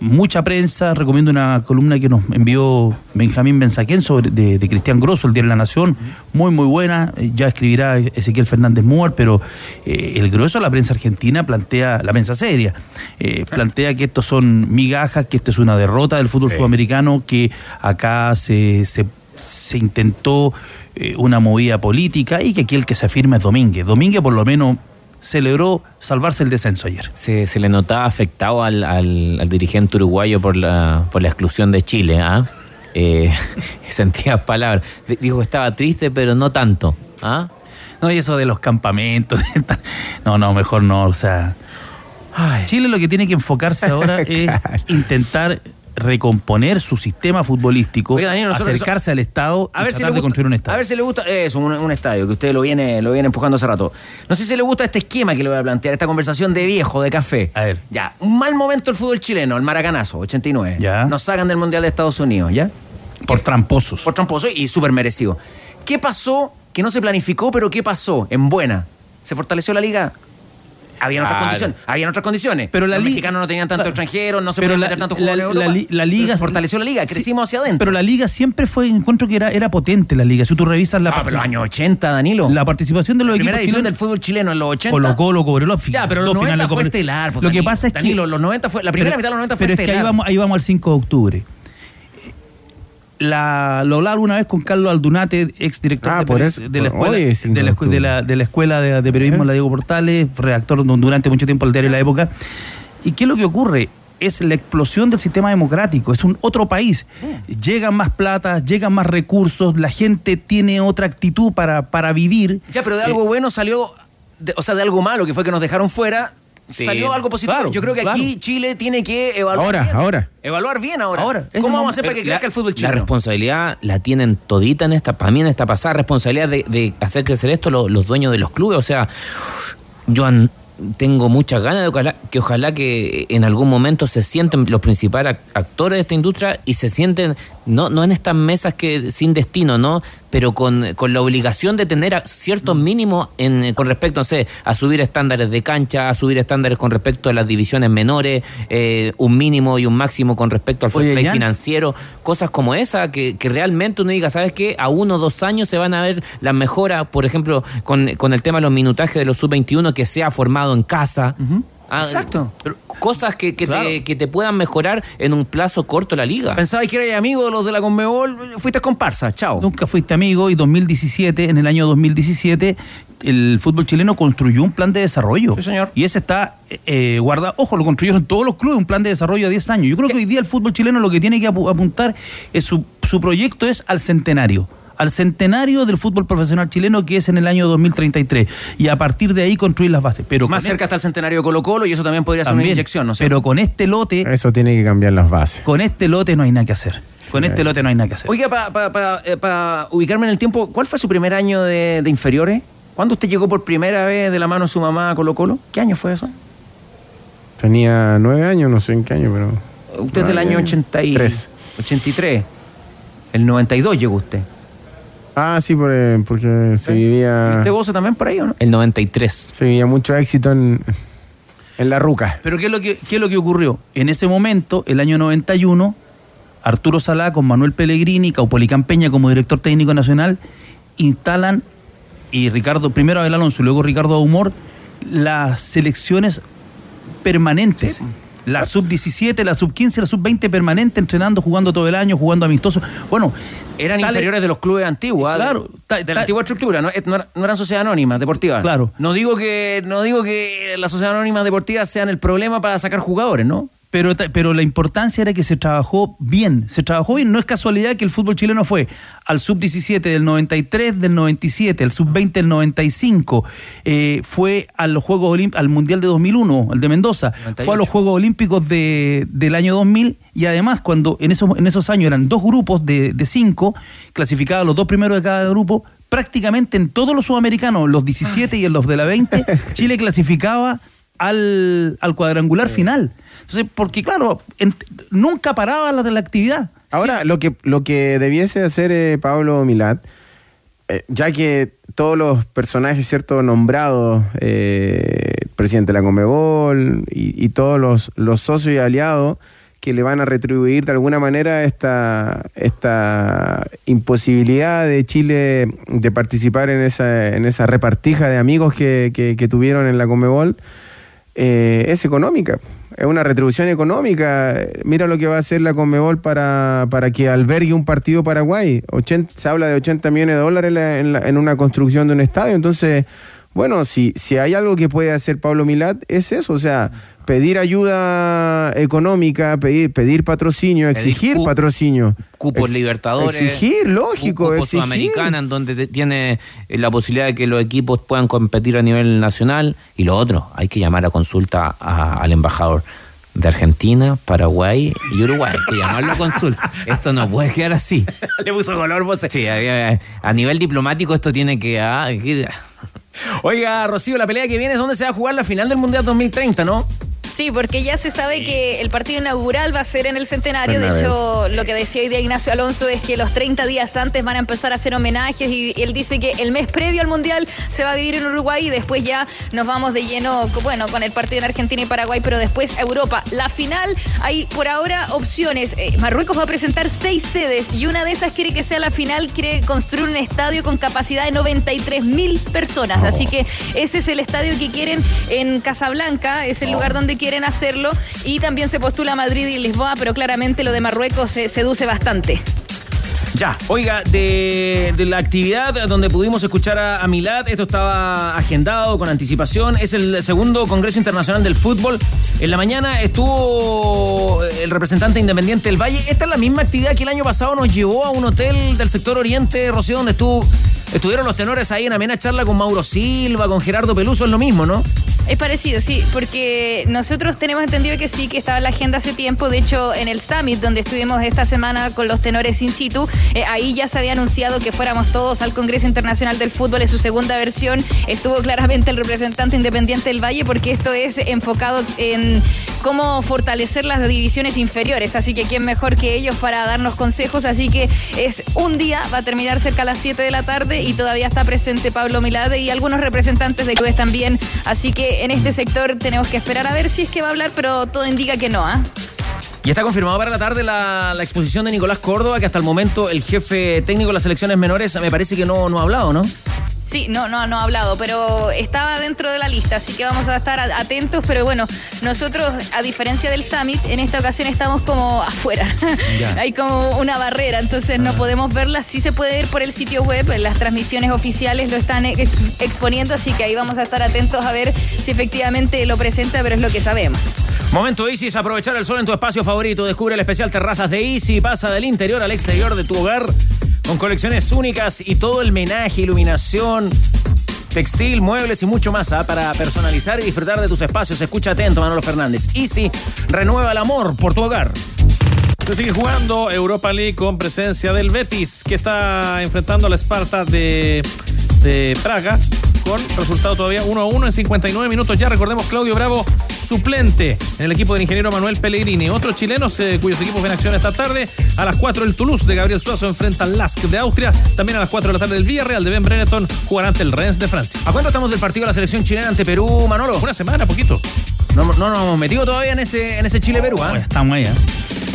mucha prensa, recomiendo una columna que nos envió Benjamín Benzaquén sobre de, de Cristian Grosso, el Diario de la Nación, muy muy buena, ya escribirá Ezequiel Fernández Moore, pero eh, el grueso de la prensa argentina plantea, la prensa seria, eh, plantea que estos son migajas, que esto es una derrota del fútbol sudamericano, que acá se, se, se intentó eh, una movida política y que aquí el que se afirma es Domínguez. Domínguez por lo menos celebró salvarse el descenso ayer. Se, se le notaba afectado al, al- al dirigente uruguayo por la, por la exclusión de Chile. ¿ah? Eh, sentía palabras. Dijo que estaba triste, pero no tanto. ¿ah? No, y eso de los campamentos. No, no, mejor no. O sea, Chile lo que tiene que enfocarse ahora es intentar recomponer su sistema futbolístico, Daniel, acercarse al Estado A y ver, si tratar le de gusta, construir un Estado. a ver si le gusta eso, un, un estadio, que usted lo viene, lo viene empujando hace rato. No sé si le gusta este esquema que le voy a plantear, esta conversación de viejo, de café. A ver. Ya, un mal momento el fútbol chileno, el maracanazo, 89. Ya. Nos sacan del Mundial de Estados Unidos, ¿ya? Por tramposos. Por tramposos y súper merecido. ¿Qué pasó que no se planificó, pero qué pasó en buena? ¿Se fortaleció la liga? Habían otras Claro. condiciones. Habían otras condiciones. Pero la Los mexicanos no tenían tanto Claro. extranjeros, no se podían meter tantos jugadores de Europa. li- la liga- fortaleció la liga, Sí, crecimos hacia adentro. Pero la liga siempre fue, encuentro que era, era potente la liga. Si tú revisas la Ah, pero los años 80, Danilo. la participación de los primera equipos edición chilenos. del fútbol chileno en los 80. Colo Colo, Cobreloa, Ya, pero los dos 90 finales de fue estelar. pues, Lo que Danilo. pasa es que Danilo, los 90 fue, la primera Pero- mitad de los 90 fue Pero es que ahí vamos, ahí vamos al 5 de octubre. La, lo hablaba una vez con Carlos Aldunate, ex director Ah, de, por peri- eso, de la escuela, hoy es 5 de la, de de la- de la escuela de, de periodismo, la Diego Portales, redactor du- durante mucho tiempo del diario La Época. ¿Y qué es lo que ocurre? Es la explosión del sistema democrático, es un otro país. Llegan más plata, llegan más recursos, la gente tiene otra actitud para, para vivir. Ya, pero de algo bueno salió, de- o sea, de algo malo, que fue que nos dejaron fuera, Sí, salió algo positivo. claro, Yo creo que aquí. Chile tiene que evaluar Ahora, bien. ahora. Evaluar bien ahora. Ahora, ¿Cómo vamos a hacer para que crezca el fútbol La chileno? responsabilidad la tienen todita en esta, para mí en esta pasada, responsabilidad de, de hacer crecer esto lo- los dueños de los clubes. O sea, yo an- tengo muchas ganas de ojalá- que ojalá que en algún momento se sienten los principales ac- actores de esta industria y se sienten, no, no en estas mesas que sin destino, ¿no? Pero con, con la obligación de tener ciertos mínimos en, eh, con respecto, no sé, a subir estándares de cancha, a subir estándares con respecto a las divisiones menores, eh, un mínimo y un máximo con respecto al fair play financiero, cosas como esa, que, que realmente uno diga, ¿sabes qué? A uno o dos años se van a ver las mejoras, por ejemplo, con, con el tema de los minutajes de los sub-21 que se ha formado en casa. Ah, Exacto. Cosas que, que, Claro. te, que te puedan mejorar en un plazo corto la liga. Pensaba que eras amigo de los de la Conmebol, fuiste comparsa, chao. Nunca fuiste amigo y 2017, en el año 2017, el fútbol chileno construyó un plan de desarrollo. Sí, señor. Y ese está eh, guardado. Ojo, lo construyeron todos los clubes, un plan de desarrollo a 10 años. Yo creo que hoy día el fútbol chileno lo que tiene que apu- apuntar es su, su proyecto es al centenario. Al centenario del fútbol profesional chileno que es en el año 2033. Y a partir de ahí construir las bases. Pero Más cerca está el centenario de Colo Colo y eso también podría ser una inyección, ¿no sé? Pero con este lote, Eso tiene que cambiar las bases. con este lote no hay nada que hacer. Con este lote no hay nada que hacer. Oiga, para ubicarme en el tiempo, ¿cuál fue su primer año de, de inferiores? ¿Cuándo usted llegó por primera vez de la mano de su mamá a Colo Colo? ¿Qué año fue eso? Tenía nueve años, no sé en qué año, pero. Usted es del año años. 80 y- Tres. 83. El 92 llegó usted. Ah, sí, por, eh, porque se vivía. ¿Viste vos también por ahí o no? El 93. Se vivía mucho éxito en, en la ruca. Pero ¿qué es, lo que, ¿qué es lo que ocurrió? En ese momento, el año 91, Arturo Salá con Manuel Pellegrini, Caupolicán Peña como director técnico nacional, instalan, y Ricardo, primero Abel Alonso y luego Ricardo Humor, las selecciones permanentes. La sub-17, la sub-15, la sub-20 permanente, entrenando, jugando todo el año, jugando amistoso. Bueno, Eran tales- inferiores de los clubes antiguos. Claro, de, de la antigua estructura, ¿no? No, era- no eran sociedades anónimas, deportivas. Claro. No digo que no digo que las sociedades anónimas deportivas sean el problema para sacar jugadores, ¿no? Pero, pero la importancia era que se trabajó bien, se trabajó bien. No es casualidad que el fútbol chileno fue al sub-17 del 93, del 97, al sub-20 del 95, eh, fue a los Juegos Olim- al Mundial de 2001, el de Mendoza, fue a los Juegos Olímpicos de, del año 2000 y además cuando en esos, en esos años eran dos grupos de, de cinco, clasificados los dos primeros de cada grupo, prácticamente en todos los sudamericanos, los 17 y en los de la 20, Chile clasificaba al, al cuadrangular final. Porque claro, en- nunca paraba la de la actividad. Ahora, lo que, lo que debiese hacer eh, Pablo Milat, eh, ya que todos los personajes, ¿cierto?, nombrados, eh, presidente de la Comebol y, todos los, los socios y aliados que le van a retribuir de alguna manera esta, esta imposibilidad de Chile de participar en esa, en esa repartija de amigos que, que- que tuvieron en la Comebol, eh, es económica. Es una retribución económica. Mira lo que va a hacer la Conmebol para, para que albergue un partido Paraguay. 80 se habla de 80 millones de dólares en, la- en en una construcción de un estadio. Entonces, bueno, si, si hay algo que puede hacer Pablo Milat, es eso. O sea, pedir ayuda económica, pedir, pedir patrocinio, exigir cu- patrocinio. Cupos Ex- libertadores. Exigir, lógico. Cupos exigir. sudamericana, en donde te- tiene eh, la posibilidad de que los equipos puedan competir a nivel nacional. Y lo otro, hay que llamar a consulta a- al embajador de Argentina, Paraguay y Uruguay. Hay que llamarlo a consulta. Esto no puede quedar así. Le puso color, vos. Sí, a, a- a nivel diplomático esto tiene que... ah, que- Oiga, Rocío, la pelea que viene es donde se va a jugar la final del Mundial 2030, ¿no? Sí, porque ya se sabe que el partido inaugural va a ser en el centenario. De hecho, lo que decía hoy día Ignacio Alonso es que los 30 días antes van a empezar a hacer homenajes y él dice que el mes previo al Mundial se va a vivir en Uruguay y después ya nos vamos de lleno, bueno, con el partido en Argentina y Paraguay, pero después a Europa. La final, hay por ahora opciones. Eh, Marruecos va a presentar seis sedes y una de esas quiere que sea la final, quiere construir un estadio con capacidad de 93 mil personas. Así que ese es el estadio que quieren en Casablanca, es el lugar donde quieren hacerlo. Y también se postula Madrid y Lisboa, pero claramente lo de Marruecos se seduce bastante. Ya, oiga, de, la actividad donde pudimos escuchar a, a Milad, esto estaba agendado con anticipación, es el segundo Congreso Internacional del Fútbol. En la mañana estuvo el representante independiente del Valle. Esta es la misma actividad que el año pasado nos llevó a un hotel del sector oriente, Rocío, donde estuvo, estuvieron los tenores ahí en amena charla con Mauro Silva, con Gerardo Peluso, es lo mismo, ¿no? Es parecido, sí, porque nosotros tenemos entendido que sí, que estaba en la agenda hace tiempo. De hecho, en el Summit, donde estuvimos esta semana con los tenores in situ, eh, ahí ya se había anunciado que fuéramos todos al Congreso Internacional del Fútbol en su segunda versión. Estuvo claramente el representante independiente del Valle, porque esto es enfocado en cómo fortalecer las divisiones inferiores. Así que quién mejor que ellos para darnos consejos. Así que es un día, va a terminar cerca a las 7 de la tarde y todavía está presente Pablo Milade y algunos representantes de clubes también. Así que en este sector tenemos que esperar a ver si es que va a hablar, pero todo indica que no, ¿ah? Y está confirmado para la tarde la, la exposición de Nicolás Córdoba, que hasta el momento el jefe técnico de las selecciones menores me parece que no, no ha hablado, ¿no? Sí, no, no, no ha hablado, pero estaba dentro de la lista, así que vamos a estar atentos. Pero bueno, nosotros, a diferencia del Summit, en esta ocasión estamos como afuera. Hay como una barrera, entonces no podemos verla. Sí se puede ver por el sitio web, las transmisiones oficiales lo están ex- exponiendo, así que ahí vamos a estar atentos a ver si efectivamente lo presenta, pero es lo que sabemos. Momento Isis, aprovechar el sol en tu espacio favorito. Descubre el especial Terrazas de Easy. Pasa del interior al exterior de tu hogar con colecciones únicas y todo el menaje, iluminación, textil, muebles y mucho más ¿ah? para personalizar y disfrutar de tus espacios. Escucha atento, Manolo Fernández. Easy, renueva el amor por tu hogar. Se sigue jugando Europa League con presencia del Betis, que está enfrentando a la Esparta de, de Praga con resultado todavía 1 a 1 en 59 minutos. Ya recordemos Claudio Bravo, suplente en el equipo del ingeniero Manuel Pellegrini. Otros chilenos eh, cuyos equipos ven acción esta tarde. A las 4 el Toulouse de Gabriel Suazo enfrenta al Lask de Austria. También a las 4 de la tarde el Villarreal de Ben Breneton jugará ante el Rennes de Francia. ¿A cuánto estamos del partido de la selección chilena ante Perú, Manolo? Una semana, poquito. No, no nos hemos metido todavía en ese, en ese Chile-Perú, ¿ah? Estamos ahí, ¿eh?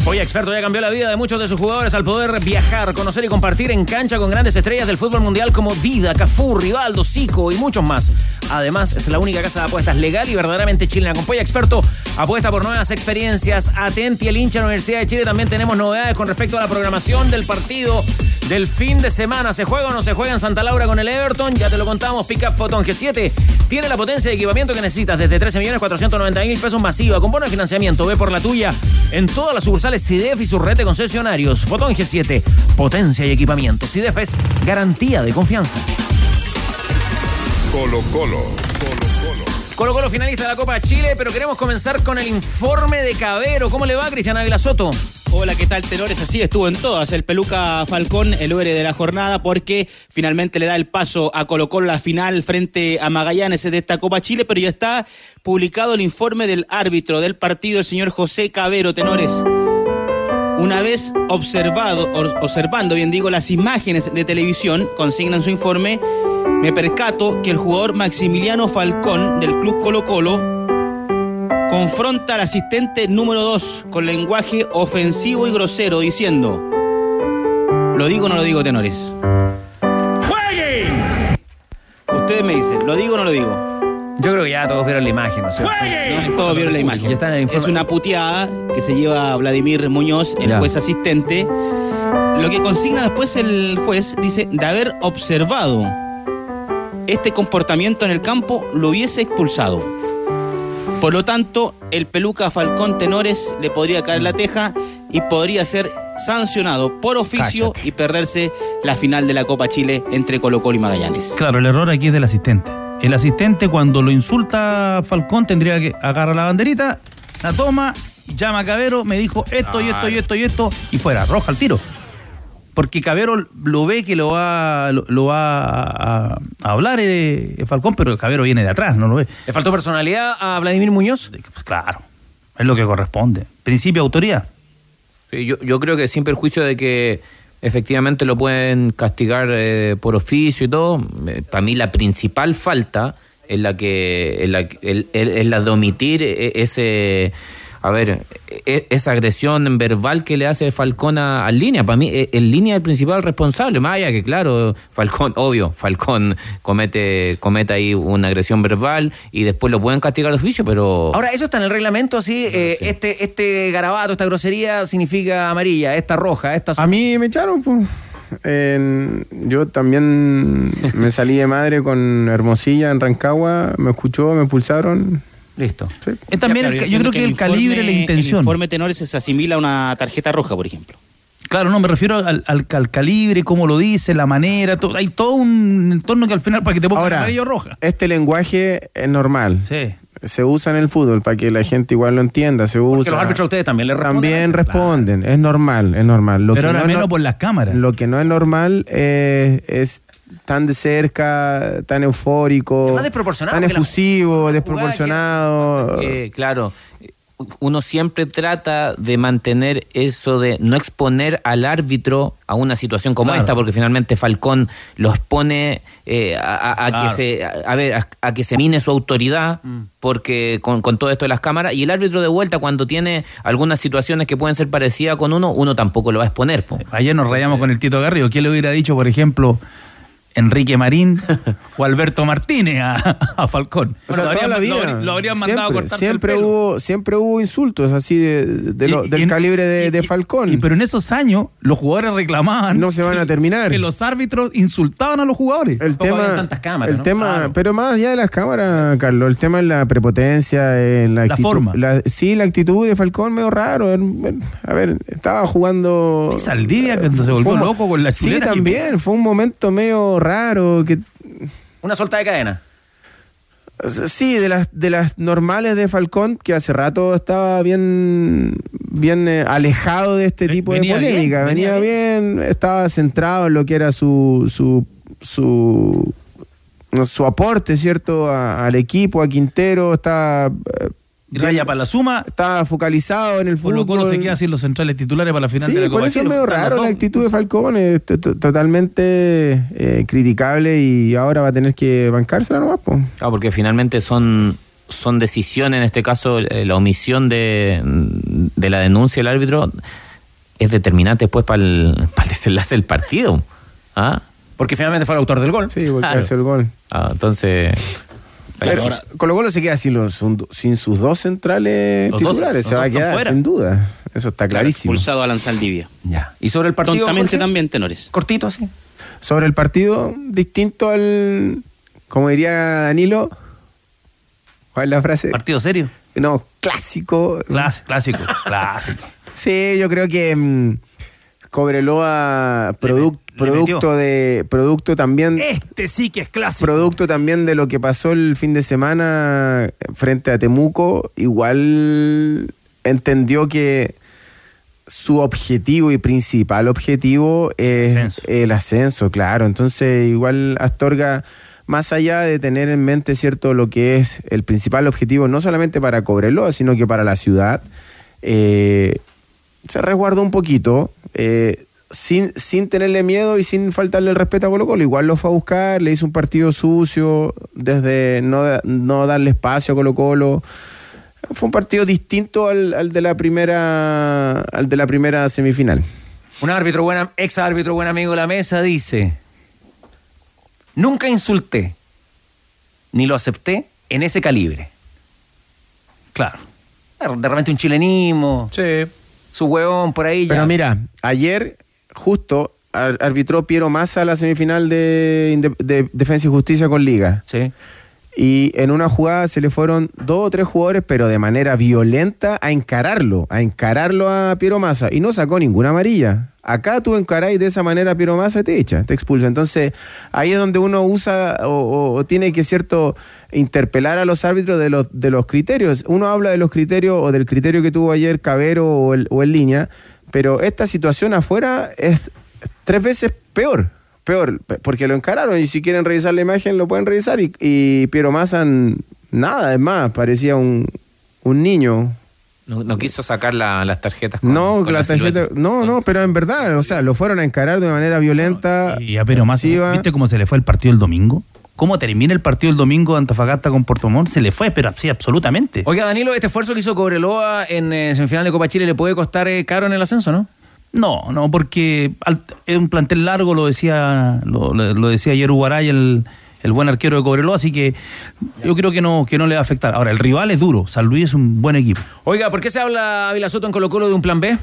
Hoy Experto ya cambió la vida de muchos de sus jugadores al poder viajar, conocer y compartir en cancha con grandes estrellas del fútbol mundial como Vida, Cafú, Rivaldo, Zico y muchos más. Además, es la única casa de apuestas legal y verdaderamente chilena. Con Polla Experto apuesta por nuevas experiencias. Atenti el hincha de la Universidad de Chile. También tenemos novedades con respecto a la programación del partido del fin de semana. ¿Se juega o no se juega en Santa Laura con el Everton? Ya te lo contamos. Pick Up Photon G7 tiene la potencia de equipamiento que necesitas desde 13 millones 490 mil pesos masiva con bono de financiamiento. Ve por la tuya en todas las sucursales CIDEF y su red de concesionarios. Fotón G7, potencia y equipamiento. CIDEF es garantía de confianza. Colo Colo. Colo Colo finalista de la Copa Chile, pero queremos comenzar con el informe de Cabero. ¿Cómo le va, Cristian Ávila Soto? Hola, ¿qué tal, tenores? Así estuvo en todas. El Peluca Falcón, el héroe de la jornada, porque finalmente le da el paso a Colo Colo la final frente a Magallanes de esta Copa Chile, pero ya está publicado el informe del árbitro del partido, el señor José Cabero, tenores. Una vez observado, observando, bien digo, las imágenes de televisión, consignan su informe, me percato que el jugador Maximiliano Falcón del Club Colo Colo confronta al asistente número 2 con lenguaje ofensivo y grosero diciendo, lo digo o no lo digo, tenores. ¡Jueguen! Ustedes me dicen, ¿lo digo o no lo digo? Yo creo que ya todos vieron la imagen, ¿no es cierto? Todos vieron la imagen. Es una puteada que se lleva Vladimir Muñoz, el Ya. juez asistente. Lo que consigna después el juez dice, de haber observado este comportamiento en el campo, lo hubiese expulsado. Por lo tanto, el peluca Falcón Tenores le podría caer la teja y podría ser sancionado por oficio y perderse la final de la Copa Chile entre Colo Colo y Magallanes. Claro, el error aquí es del asistente. El asistente cuando lo insulta a Falcón tendría que agarrar la banderita, la toma, llama a Cabero, me dijo esto y esto y esto y esto y fuera, roja al tiro. Porque Cabero lo ve que lo va, lo, lo va a, a hablar eh, Falcón, pero Cabero viene de atrás, no lo ve. ¿Le faltó personalidad a Vladimir Muñoz? Pues claro, es lo que corresponde. Principio de autoridad. Sí, yo, yo creo que sin perjuicio de que efectivamente lo pueden castigar eh, por oficio y todo, eh, para mí la principal falta es la que es la, es la de omitir eh, ese a ver e- esa agresión verbal que le hace Falcón a, a línea para mí el línea es el principal responsable más allá que claro Falcón obvio Falcón comete comete ahí una agresión verbal y después lo pueden castigar de oficio pero Ahora, eso está en el reglamento, así, eh, este, este garabato, esta grosería significa amarilla, esta roja, esta... A mí me echaron, pues. En- yo también me salí de madre con Hermosilla en Rancagua, me escuchó, me expulsaron. Listo. Es también el ca- yo creo que el calibre, la intención. El informe tenores se asimila a una tarjeta roja, por ejemplo. Claro, no, me refiero al, al- al calibre, cómo lo dice, la manera, todo, hay todo un entorno que al final para que te pongan Ahora, o roja. este lenguaje es normal. Sí. Se usa en el fútbol para que la gente igual lo entienda. Se Porque usa. los árbitros a ustedes también le responden. También responden. Es normal, es normal. Lo Pero que ahora no es menos no- por las cámaras. Lo que no es normal eh, es tan de cerca, tan eufórico, más desproporcionado, tan la efusivo, desproporcionado. Eh, claro, uno siempre trata de mantener eso de no exponer al árbitro a una situación como Claro. esta, porque finalmente Falcón los pone eh, a, a- a Claro. que se, a, a ver, a, a que se mine su autoridad, porque con, con todo esto de las cámaras, y el árbitro de vuelta cuando tiene algunas situaciones que pueden ser parecidas con uno, uno tampoco lo va a exponer. po. Ayer nos rayamos con el Tito Garrido. ¿Quién le hubiera dicho, por ejemplo, Enrique Marín o Alberto Martínez a, a Falcón? O sea, lo, toda habrían, la lo vida. habrían- lo habrían mandado a Siempre, cortarse siempre el pelo. hubo, siempre hubo insultos así de, de lo- Y- del y en- calibre de, de Falcón. Y- pero en esos años los jugadores reclamaban no se van a terminar. que los árbitros insultaban a los jugadores. el tema, tantas cámaras, el ¿no? tema, Claro. pero más allá de las cámaras, Carlos, el tema es la prepotencia, eh, la, La actitud- forma. la- sí, la actitud de Falcón medio raro. A ver, estaba jugando. Y Saldivia cuando se volvió Fue loco con la Sí, chuleta. también. Fue un momento medio raro que Una solta de cadena. Sí, de las, de las normales de Falcón, que hace rato estaba bien, bien eh, alejado de este tipo de venía polémica. venía venía bien, estaba centrado en lo que era su, su, su su aporte, ¿cierto? A- al equipo, a Quintero, está... raya para la suma. Está focalizado en el fútbol. Colo se queda sin los centrales titulares para la final Sí, de la por Copa eso es medio raro la actitud de Falcón, es totalmente eh, criticable y ahora va a tener que bancársela nomás, po. Claro, porque finalmente son, son decisiones, en este caso eh, la omisión de, de la denuncia del árbitro es determinante después para el, para el desenlace del partido. ¿Ah? Porque finalmente fue el autor del gol. Sí, porque Claro. hace el gol. Ah, entonces... Pero Colo Colo se queda sin, los, sin sus dos centrales Los dos, titulares, los se va a dos quedar fuera. sin duda. Eso está clarísimo. Expulsado a Saldivia. Ya. ¿Y sobre el partido? Tontamente también, tenores. Cortito así. Sobre el partido, distinto al, como diría Danilo, ¿cuál es la frase? ¿Partido serio? No, clásico. Clásico, clásico, clásico. Sí, yo creo que mm, Cobreloa producto de producto también Este sí que es clásico. producto también de lo que pasó el fin de semana frente a Temuco, igual entendió que su objetivo y principal objetivo es el ascenso, claro. Entonces, igual Astorga, más allá de tener en mente, ¿cierto?, lo que es el principal objetivo, no solamente para Cobreloa, sino que para la ciudad, eh, se resguardó un poquito, eh, sin, sin tenerle miedo y sin faltarle el respeto a Colo Colo. Igual lo fue a buscar, le hizo un partido sucio, desde no, no darle espacio a Colo Colo. Fue un partido distinto al, al de la primera al de la primera semifinal. Un árbitro, buena, ex árbitro, buen amigo de la mesa, dice: Nunca insulté, ni lo acepté en ese calibre. Claro. De repente un chilenismo. Sí. Su huevón por ahí ya. Pero mira, ayer justo ar- arbitró Piero Massa la semifinal de, de Defensa y Justicia con Liga. Sí. Y en una jugada se le fueron dos o tres jugadores, pero de manera violenta, a encararlo, a encararlo a Piero Massa. Y no sacó ninguna amarilla. Acá tú encaráis de esa manera a Piero Massa, te echa, te expulsa. Entonces, ahí es donde uno usa o, tiene que, cierto, interpelar a los árbitros de los, de los criterios. Uno habla de los criterios o del criterio que tuvo ayer Cabero o, el, o en línea, pero esta situación afuera es tres veces peor. Peor, pe- porque lo encararon y si quieren revisar la imagen lo pueden revisar y, y Piero Massa n- nada, es más, parecía un, un niño. No, no quiso sacar la- las tarjetas con, No, con la tarjeta, no, no, pero en verdad, o sea, lo fueron a encarar de una manera violenta. Y a Pero más. ¿viste cómo se le fue el partido el domingo? ¿Cómo termina el partido el domingo de Antofagasta con Puerto Montt? Se le fue, pero sí, absolutamente. Oiga, Danilo, este esfuerzo que hizo Cobreloa en eh, semifinal de Copa Chile le puede costar eh, caro en el ascenso, ¿no? No, no, porque al- es un plantel largo, lo decía, lo, lo- lo decía ayer Ugaray, el, el buen arquero de Cobreloa, así que yo creo que no, que no le va a afectar. Ahora, el rival es duro, San Luis es un buen equipo. Oiga, ¿por qué se habla Ávila Soto en Colo Colo de un plan B?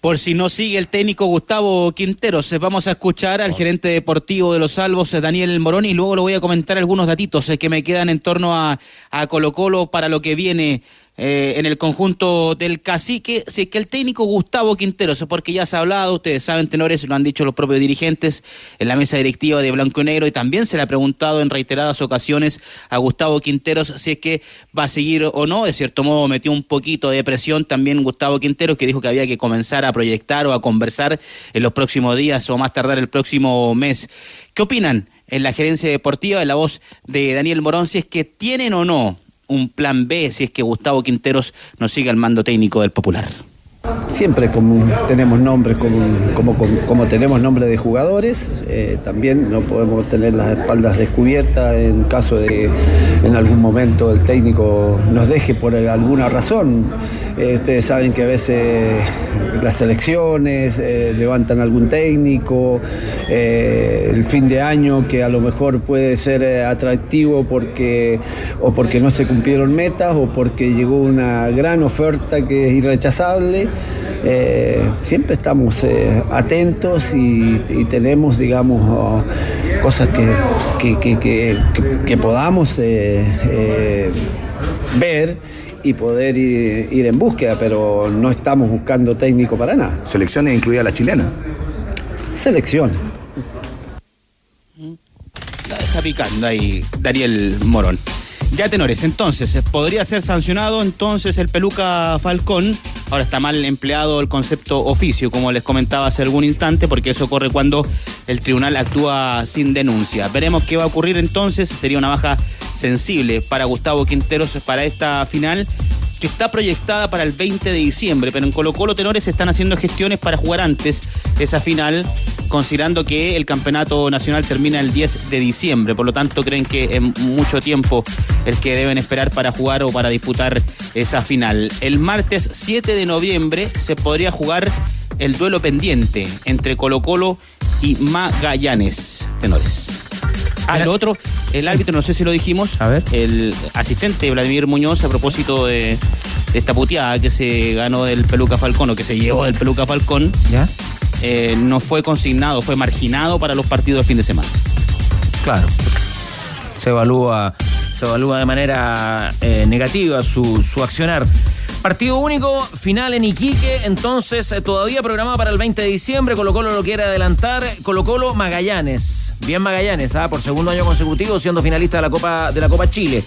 Por si no sigue el técnico Gustavo Quinteros, vamos a escuchar al gerente deportivo de los Salvos, eh, Daniel Morón, y luego le voy a comentar algunos datitos eh, que me quedan en torno a, a Colo Colo para lo que viene eh, en el conjunto del cacique. Si es que el técnico Gustavo Quinteros, eh, porque ya se ha hablado, ustedes saben, tenores, lo han dicho los propios dirigentes en la mesa directiva de Blanco y Negro, y también se le ha preguntado en reiteradas ocasiones a Gustavo Quinteros si es que va a seguir o no. De cierto modo, metió un poquito de presión también Gustavo Quinteros, que dijo que había que comenzar a proyectar o a conversar en los próximos días o más tardar el próximo mes. ¿Qué opinan en la gerencia deportiva, en la voz de Daniel Morón, si es que tienen o no un plan B, si es que Gustavo Quinteros no sigue al mando técnico del Popular? Siempre tenemos nombres, como, como tenemos nombres de jugadores, eh, también no podemos tener las espaldas descubiertas en caso de que en algún momento el técnico nos deje por alguna razón. Eh, ustedes saben que a veces las selecciones eh, levantan algún técnico, eh, el fin de año que a lo mejor puede ser eh, atractivo porque o porque no se cumplieron metas o porque llegó una gran oferta que es irrechazable. Eh, siempre estamos eh, atentos y, tenemos, digamos, oh, cosas que, que, que- podamos eh, eh, ver y poder ir, ir en búsqueda, pero no estamos buscando técnico para nada. Selecciones incluida la chilena. Selección. La deja picando ahí Daniel Morón. Ya tenores, entonces, ¿podría ser sancionado entonces el peluca Falcón Ahora está mal empleado el concepto oficio, como les comentaba hace algún instante, porque eso ocurre cuando el tribunal actúa sin denuncia. Veremos qué va a ocurrir entonces. Sería una baja sensible para Gustavo Quinteros para esta final que está proyectada para el 20 de diciembre, pero en Colo Colo Tenores están haciendo gestiones para jugar antes esa final, considerando que el campeonato nacional termina el 10 de diciembre, por lo tanto creen que es mucho tiempo el que deben esperar para jugar o para disputar esa final. El martes 7 de noviembre se podría jugar el duelo pendiente entre Colo Colo y Magallanes Tenores. Ah, lo otro, el árbitro, no sé si lo dijimos, a ver. el asistente Vladimir Muñoz a propósito de, de esta puteada que se ganó del Peluca Falcón o que se llevó del Peluca Falcón, ¿Ya? eh, no fue consignado, fue marginado para los partidos de fin de semana. Claro. Se evalúa, se evalúa de manera eh, negativa su, su accionar. Partido único, final en Iquique, entonces eh, todavía programado para el 20 de diciembre. Colo Colo lo quiere adelantar. Colo Colo Magallanes. Bien Magallanes, ¿ah? por segundo año consecutivo siendo finalista de la Copa, de la Copa Chile.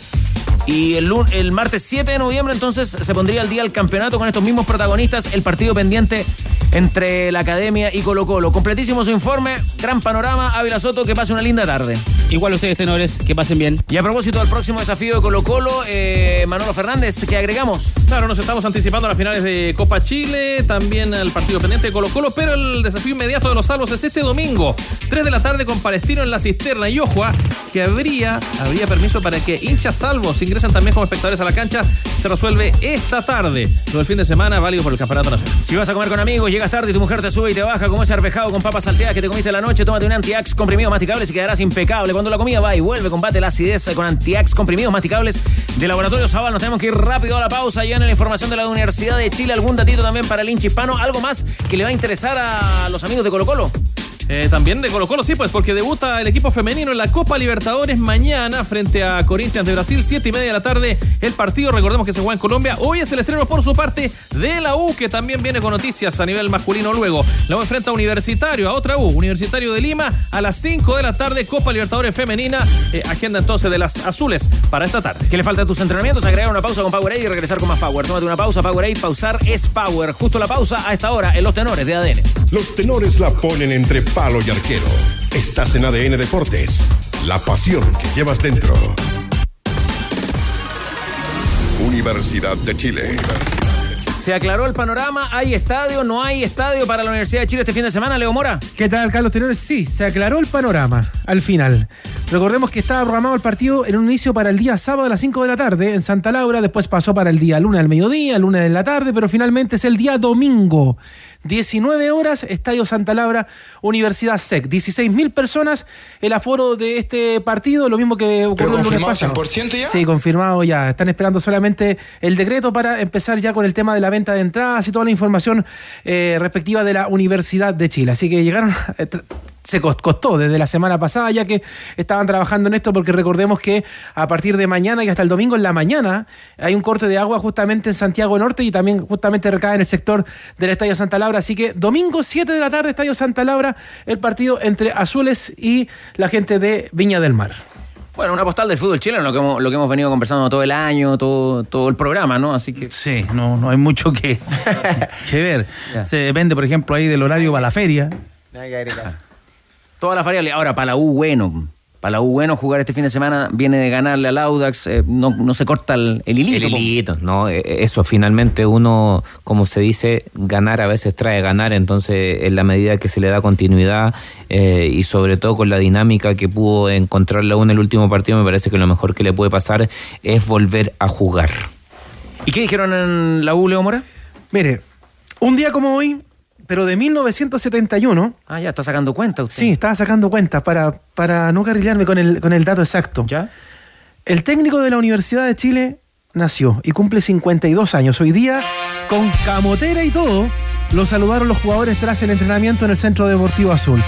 Y el, el martes 7 de noviembre entonces se pondría al día el campeonato con estos mismos protagonistas, el partido pendiente entre la Academia y Colo Colo. Completísimo su informe, gran panorama, Ávila Soto, que pase una linda tarde. Igual ustedes, tenores, que pasen bien. Y a propósito del próximo desafío de Colo Colo, eh, Manolo Fernández, ¿qué agregamos? Claro, nos estamos anticipando a las finales de Copa Chile, también al partido pendiente de Colo Colo, pero el desafío inmediato de los salvos es este domingo, 3 de la tarde con Palestino en la cisterna. Y ojo, ah, que habría, habría permiso para que hinchas salvos ingresen también como espectadores a la cancha. Se resuelve esta tarde. Todo el fin de semana válido por el Campeonato Nacional. Si vas a comer con amigos, llegas tarde y tu mujer te sube y te baja como ese arvejado con papas salteadas que te comiste la noche, tómate un Antiax comprimidos masticables y quedarás impecable. Cuando la comida va y vuelve, combate la acidez con Antiax comprimidos masticables de Laboratorio Zaval. Nos tenemos que ir rápido a la pausa. Ya en la información de la Universidad de Chile, algún datito también para el hincha hispano. ¿Algo más que le va a interesar a los amigos de Colo Colo? Eh, también de Colo Colo, sí, pues porque debuta el equipo femenino en la Copa Libertadores mañana frente a Corinthians de Brasil, siete y media de la tarde el partido, recordemos que se juega en Colombia, hoy es el estreno por su parte de la U, que también viene con noticias a nivel masculino luego, la U enfrenta a Universitario, a otra U, Universitario de Lima, a las 5 de la tarde, Copa Libertadores femenina, Eh, agenda entonces de las azules para esta tarde. ¿Qué le falta a tus entrenamientos? Agregar una pausa con Powerade y regresar con más Power. Tómate una pausa, Powerade, pausar es Power. Justo la pausa a esta hora en los tenores de ADN. Los tenores la ponen entre palo y arquero. Estás en ADN Deportes. La pasión que llevas dentro. Universidad de Chile. Se aclaró el panorama. ¿Hay estadio? ¿No hay estadio para la Universidad de Chile este fin de semana, Leo Mora? ¿Qué tal, Carlos Tenores? Sí, se aclaró el panorama al final. Recordemos que estaba programado el partido en un inicio para el día sábado a las 5 de la tarde en Santa Laura, después pasó para el día lunes al mediodía, lunes de la tarde, pero finalmente es el día domingo. 19 horas, Estadio Santa Laura, Universidad SEC. 16.000 personas, el aforo de este partido, lo mismo que ocurrió el lunes confirmado pasado. 100% ya? Sí, confirmado ya. Están esperando solamente el decreto para empezar ya con el tema de la venta de entradas y toda la información eh, respectiva de la Universidad de Chile. Así que llegaron, eh, se cos- costó desde la semana pasada ya que estaban trabajando en esto porque recordemos que a partir de mañana y hasta el domingo en la mañana hay un corte de agua justamente en Santiago Norte y también justamente recae en el sector del Estadio Santa Laura. Así que domingo 7 de la tarde, Estadio Santa Laura, el partido entre Azules y la gente de Viña del Mar. Bueno, una postal del fútbol chileno, lo que hemos, lo que hemos venido conversando todo el año, todo, todo el programa, ¿no? Así que. Sí, no, no hay mucho que, que ver. Se depende, por ejemplo, ahí del horario para la feria. Todas las variables. Ahora, para la U, bueno. Para la U, bueno, jugar este fin de semana viene de ganarle al Audax. eh, no, no se corta el, el hilito. El po. hilito, no, eh, eso finalmente uno, como se dice, ganar a veces trae ganar, entonces en la medida que se le da continuidad eh, y sobre todo con la dinámica que pudo encontrar la U en el último partido, me parece que lo mejor que le puede pasar es volver a jugar. ¿Y qué dijeron en la U, Leo Mora? Mire, un día como hoy, pero de 1971. Ah, ya está sacando cuenta usted. Sí, estaba sacando cuenta para, para no carrilarme con el, con el dato exacto. ¿Ya? El técnico de la Universidad de Chile nació y cumple 52 años. Hoy día, con camotera y todo, lo saludaron los jugadores tras el entrenamiento en el Centro Deportivo Azul.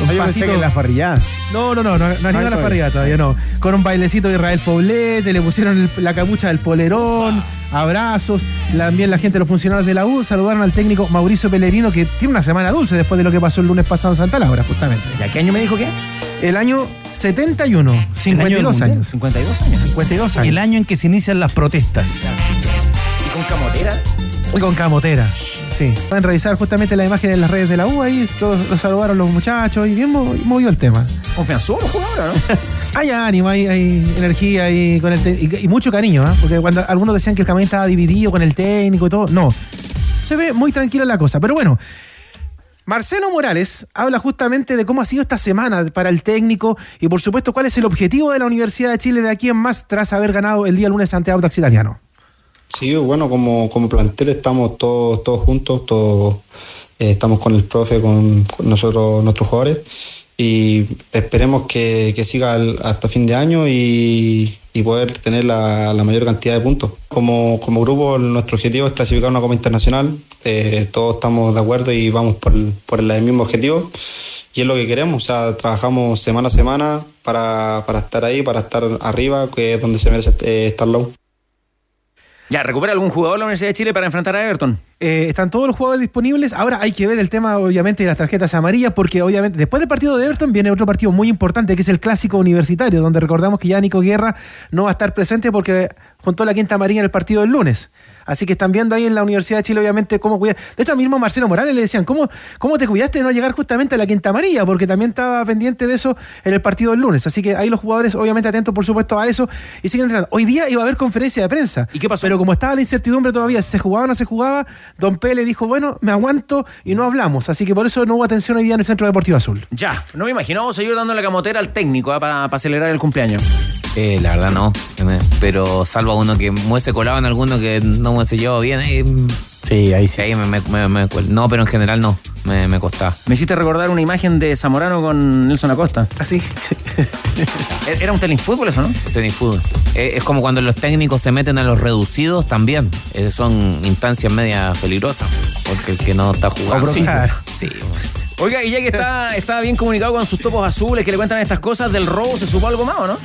Un yo pensé pasito- que en las parrilladas. No, no, no, no, no han ido a la todavía. parrilla todavía, no. Con un bailecito de Israel Poblete, le pusieron el- la capucha del polerón, abrazos. También la gente, los funcionarios de la U, saludaron al técnico Mauricio Pellerino, que tiene una semana dulce después de lo que pasó el lunes pasado en Santa Laura, justamente. ¿Y a qué año me dijo qué? El año 71, 52 mundial. años. 52 años. 52 años. El año en que se inician las protestas. ¿Y con camotera? Y con camotera. Sí. Pueden revisar justamente la imagen en las redes de la U ahí. Todos los saludaron los muchachos y bien mo- movió el tema. Confianzudo los jugadores, ¿no? Hay ánimo, hay, hay energía con el y, y mucho cariño, ¿ah? Porque cuando algunos decían que el camarín estaba dividido con el técnico y todo, no. Se ve muy tranquila la cosa. Pero bueno, Marcelo Morales habla justamente de cómo ha sido esta semana para el técnico y por supuesto cuál es el objetivo de la Universidad de Chile de aquí en más tras haber ganado el día lunes ante Audax Italiano. Sí, bueno, como, como plantel estamos todos, todos juntos, todos eh, estamos con el profe, con, nosotros, nuestros jugadores, y esperemos que, que siga hasta fin de año y, y poder tener la, la mayor cantidad de puntos. Como, como grupo, nuestro objetivo es clasificar una Copa Internacional, eh, todos estamos de acuerdo y vamos por por el mismo objetivo. Y es lo que queremos, o sea, trabajamos semana a semana para, para estar ahí, para estar arriba, que es donde se merece eh, estar la. Ya, ¿recupera algún jugador la Universidad de Chile para enfrentar a Everton? Eh, están todos los jugadores disponibles. Ahora hay que ver el tema, obviamente, de las tarjetas amarillas, porque obviamente después del partido de Everton viene otro partido muy importante, que es el clásico universitario, donde recordamos que ya Nico Guerra no va a estar presente porque juntó la quinta amarilla en el partido del lunes. Así que están viendo ahí en la Universidad de Chile, obviamente, cómo cuidar. De hecho, a mismo Marcelo Morales le decían, ¿cómo, ¿cómo te cuidaste de no llegar justamente a la quinta amarilla? Porque también estaba pendiente de eso en el partido del lunes. Así que ahí los jugadores, obviamente, atentos, por supuesto, a eso y siguen entrenando. Hoy día iba a haber conferencia de prensa. ¿Y qué pasó? Pero como estaba la incertidumbre todavía, si se jugaba o no se jugaba, Don Pele dijo, bueno, me aguanto y no hablamos. Así que por eso no hubo atención hoy día en el Centro Deportivo Azul. Ya, no me imaginaba seguir dando la camotera al técnico para acelerar el cumpleaños. Eh, la verdad no. Pero salvo a uno que hubiese colado en alguno que no me hubiese llevado bien. eh, sí, ahí sí. Ahí me, me- me- me No, pero en general no. Me, me costaba. Me hiciste recordar una imagen de Zamorano con Nelson Acosta. Así. ¿Era un tenis fútbol eso, no? Tenis fútbol. Eh, es como cuando los técnicos se meten a los reducidos también. Eh, son instancias media peligrosas. Porque el que no está jugando. Sí. Sí. Oiga, y ya que está, está bien comunicado con sus topos azules que le cuentan estas cosas, ¿del robo se supo algo más o no?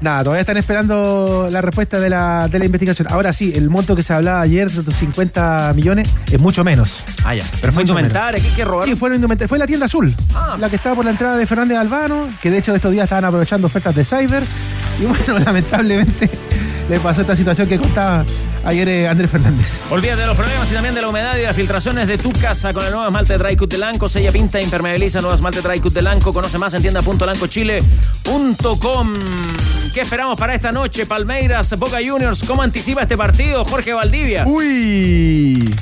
Nada, todavía están esperando la respuesta de la, de la investigación. Ahora sí, el monto que se hablaba ayer, de los 50 millones, es mucho menos. Ah, ya. Pero fue indumentaria, ¿qué, qué robaron? Sí, fue, indumentaria. fue la tienda azul, Ah. la que estaba por la entrada de Fernández Albano, que de hecho estos días estaban aprovechando ofertas de Cyber. Y bueno, lamentablemente le pasó esta situación que contaba ayer eh, Andrés Fernández. Olvídate de los problemas y también de la humedad y las filtraciones de tu casa con el nuevo esmalte Dry Cut de Lanco. Sella pinta, impermeabiliza, nuevo esmalte Dry Cut de Lanco. Conoce más en tienda.lancochile.com. ¿Qué esperamos para esta noche? Palmeiras, Boca Juniors. ¿Cómo anticipa este partido, Jorge Valdivia? Uy.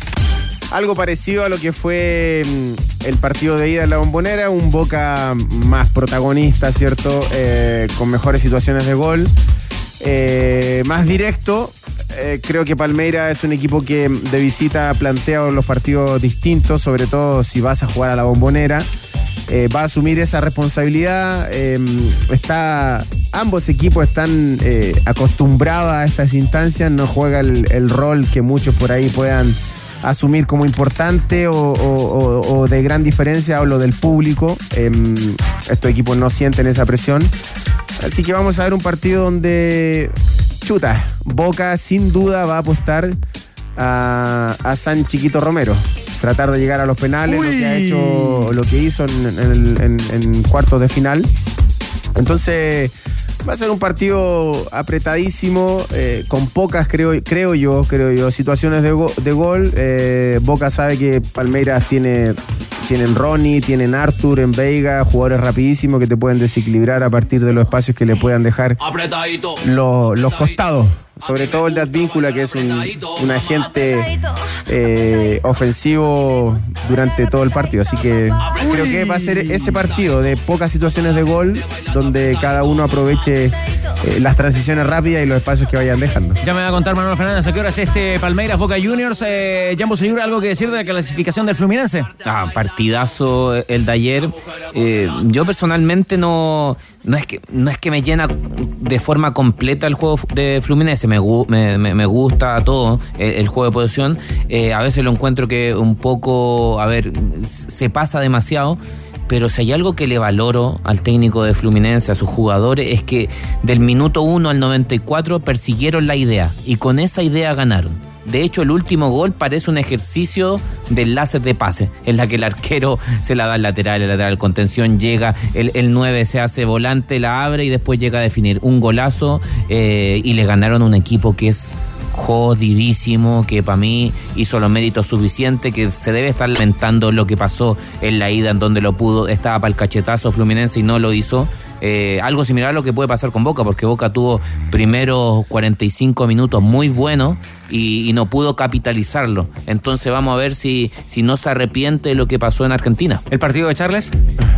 Algo parecido a lo que fue mm, el partido de ida en la bombonera, un Boca más protagonista, ¿cierto? Eh, con mejores situaciones de gol, eh, más directo. Eh, creo que Palmeira es un equipo que de visita plantea los partidos distintos, sobre todo si vas a jugar a la bombonera. Eh, va a asumir esa responsabilidad. está, ambos equipos están acostumbrados a estas instancias, no juega el, rol que muchos por ahí puedan asumir como importante o, de gran diferencia, hablo del público. estos equipos no sienten esa presión. Así que vamos a ver un partido donde, chuta, Boca sin duda va a apostar a, a San Chiquito Romero. Tratar de llegar a los penales, lo que ha hecho, lo que hizo en, en el- en- en cuartos de final. Entonces, va a ser un partido apretadísimo, eh, con pocas, creo, creo yo, creo yo, situaciones de, go- de gol. Eh, Boca sabe que Palmeiras tiene, tienen Ronnie, tienen Arthur en Veiga, jugadores rapidísimos que te pueden desequilibrar a partir de los espacios que le puedan dejar Apretadito. lo- los costados. Sobre todo el de Advíncula, que es un, agente eh, ofensivo durante todo el partido. Así que creo que va a ser ese partido de pocas situaciones de gol, donde cada uno aproveche eh, las transiciones rápidas y los espacios que vayan dejando. Ya me va a contar Manuel Fernández a qué hora es este Palmeiras Boca Juniors. Eh, Jambo Señor, ¿algo que decir de la clasificación del Fluminense? Ah, partidazo el de ayer. Eh, yo personalmente no, no, es que, no es que me llena de forma completa el juego de Fluminense. Me, gu- me, me- me gusta todo el, el juego de posesión. Eh, a veces lo encuentro que un poco, a ver, se pasa demasiado. Pero si hay algo que le valoro al técnico de Fluminense, a sus jugadores, es que del minuto 1 al 94 persiguieron la idea y con esa idea ganaron. De hecho, el último gol parece un ejercicio de enlaces de pase, en la que el arquero se la da al lateral, el lateral contención llega, el, el 9 se hace volante, la abre y después llega a definir un golazo eh, y le ganaron un equipo que es jodidísimo, que para mí hizo los méritos suficientes, que se debe estar lamentando lo que pasó en la ida en donde lo pudo, estaba para el cachetazo Fluminense y no lo hizo. Eh, algo similar a lo que puede pasar con Boca, porque Boca tuvo primeros 45 minutos muy buenos y, y no pudo capitalizarlo. Entonces vamos a ver si, si no se arrepiente de lo que pasó en Argentina. ¿El partido de Charles?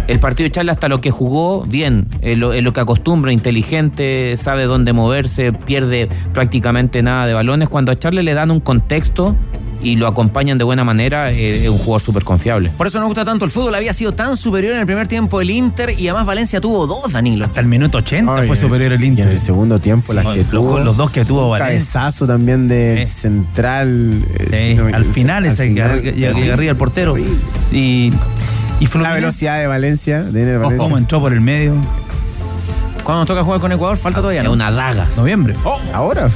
El partido de Charles hasta lo que jugó, bien, es lo, es lo que acostumbra, inteligente, sabe dónde moverse, pierde prácticamente nada de balones. Cuando a Charles le dan un contexto y lo acompañan de buena manera, eh, es un jugador súper confiable. Por eso nos gusta tanto el fútbol. Había sido tan superior en el primer tiempo el Inter y además Valencia tuvo dos, Danilo. Hasta el minuto 80 Ay, fue superior el Y en Inter. el segundo tiempo, las que los, tuvo. los dos que tuvo Un Valencia. cabezazo también del Sí. central. eh, Sí, no al final al ese que final, arriba el portero. Y, y La velocidad de Valencia, de Valencia. cómo entró por el medio. Cuando nos toca jugar con Ecuador, falta todavía, Es ¿no? una daga. Noviembre. ¿Ahora?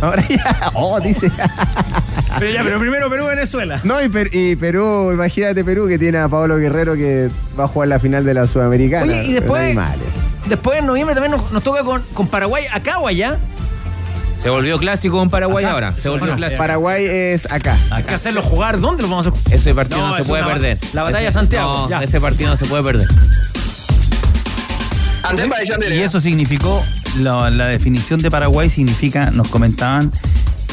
Ahora ya. Oh, dice. Pero ya, pero primero Perú-Venezuela. No, y, Per- y Perú, imagínate Perú que tiene a Pablo Guerrero que va a jugar la final de la Sudamericana. Oye, y después-. Después en noviembre también nos, nos toca con, con Paraguay acá o allá. Se volvió clásico con Paraguay Acá. ahora. Se volvió Bueno, clásico. Hawaii es acá. Hay que hacerlo jugar. ¿Dónde lo vamos a hacer? Ese partido no, No, se puede una- perder. la batalla de Ese- Santiago, no, ya. ese partido no se puede perder. Y eso significó, la, la definición de Paraguay significa, nos comentaban,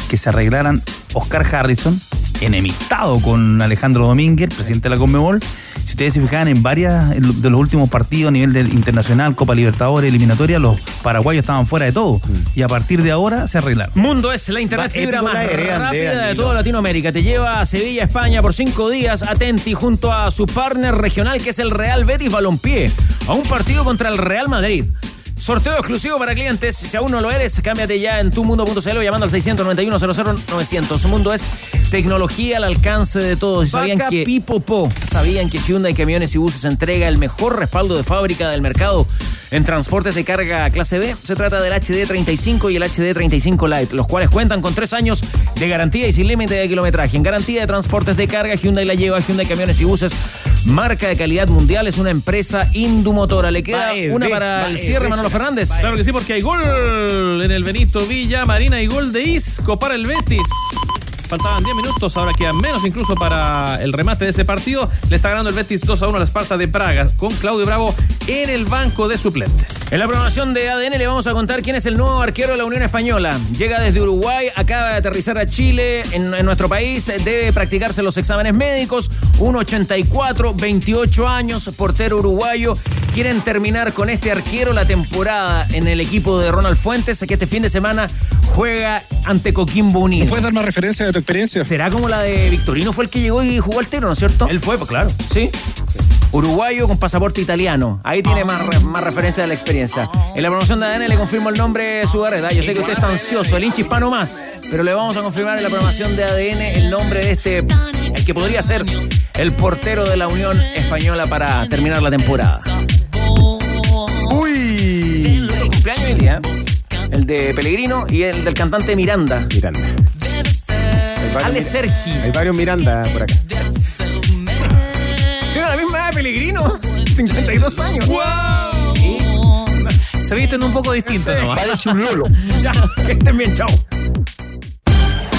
que se arreglaran Oscar Harrison, enemistado con Alejandro Domínguez, presidente de la Conmebol. Si ustedes se fijan en varias de los últimos partidos a nivel del internacional, Copa Libertadores, eliminatoria, los paraguayos estaban fuera de todo. Y a partir de ahora se arreglaron. Mundo es la internet fibra más rápida de toda Latinoamérica. Te lleva a Sevilla, España por cinco días. Atenti junto a su partner regional que es el Real Betis Balompié. A un partido contra el Real Madrid. Sorteo exclusivo para clientes. Si aún no lo eres, cámbiate ya en tumundo.cl o llamando al 691 900 Mundo es tecnología al alcance de todos. ¿Y ¿Sabían que Pipopo. ¿Sabían que Hyundai Camiones y Buses entrega el mejor respaldo de fábrica del mercado en transportes de carga clase B? Se trata del HD35 y el HD35 Lite, los cuales cuentan con tres años de garantía y sin límite de kilometraje. En garantía de transportes de carga, Hyundai la lleva. Hyundai Camiones y Buses, marca de calidad mundial, es una empresa indumotora. Le queda Bae, una para el bae, cierre, ve, Manolo Fernández. Claro que sí, porque hay gol en el Benito Villa Marina y gol de Isco para el Betis. Faltaban 10 minutos, ahora quedan menos incluso para el remate de ese partido. Le está ganando el Betis 2 a 1 a la Esparta de Praga con Claudio Bravo en el banco de suplentes. En la programación de ADN le vamos a contar quién es el nuevo arquero de la Unión Española. Llega desde Uruguay, acaba de aterrizar a Chile, en, en nuestro país, debe practicarse los exámenes médicos. 1.84, 28 años, portero uruguayo. Quieren terminar con este arquero la temporada en el equipo de Ronald Fuentes, que este fin de semana juega ante Coquimbo Unido. ¿Puedes dar más referencia de tu experiencia? ¿Será como la de Victorino fue el que llegó y jugó al tiro, ¿no es cierto? Él fue, pues claro. Sí. Uruguayo con pasaporte italiano. Ahí tiene más, re- más referencia de la experiencia. En la promoción de ADN le confirmo el nombre de su barrera. Yo sé que usted está ansioso, el hincha hispano más, pero le vamos a confirmar en la programación de ADN el nombre de este, el que podría ser el portero de la Unión Española para terminar la temporada. Uy. El cumpleaños hoy día, el de Pellegrino y el del cantante Miranda. Miranda. Varios Ale Mir- Sergi. Hay varios Miranda por acá. Tiene la misma edad de Pellegrino. 52 años. Se visten un poco distintos nomás. Parece un lolo. Ya, que estén bien, chao.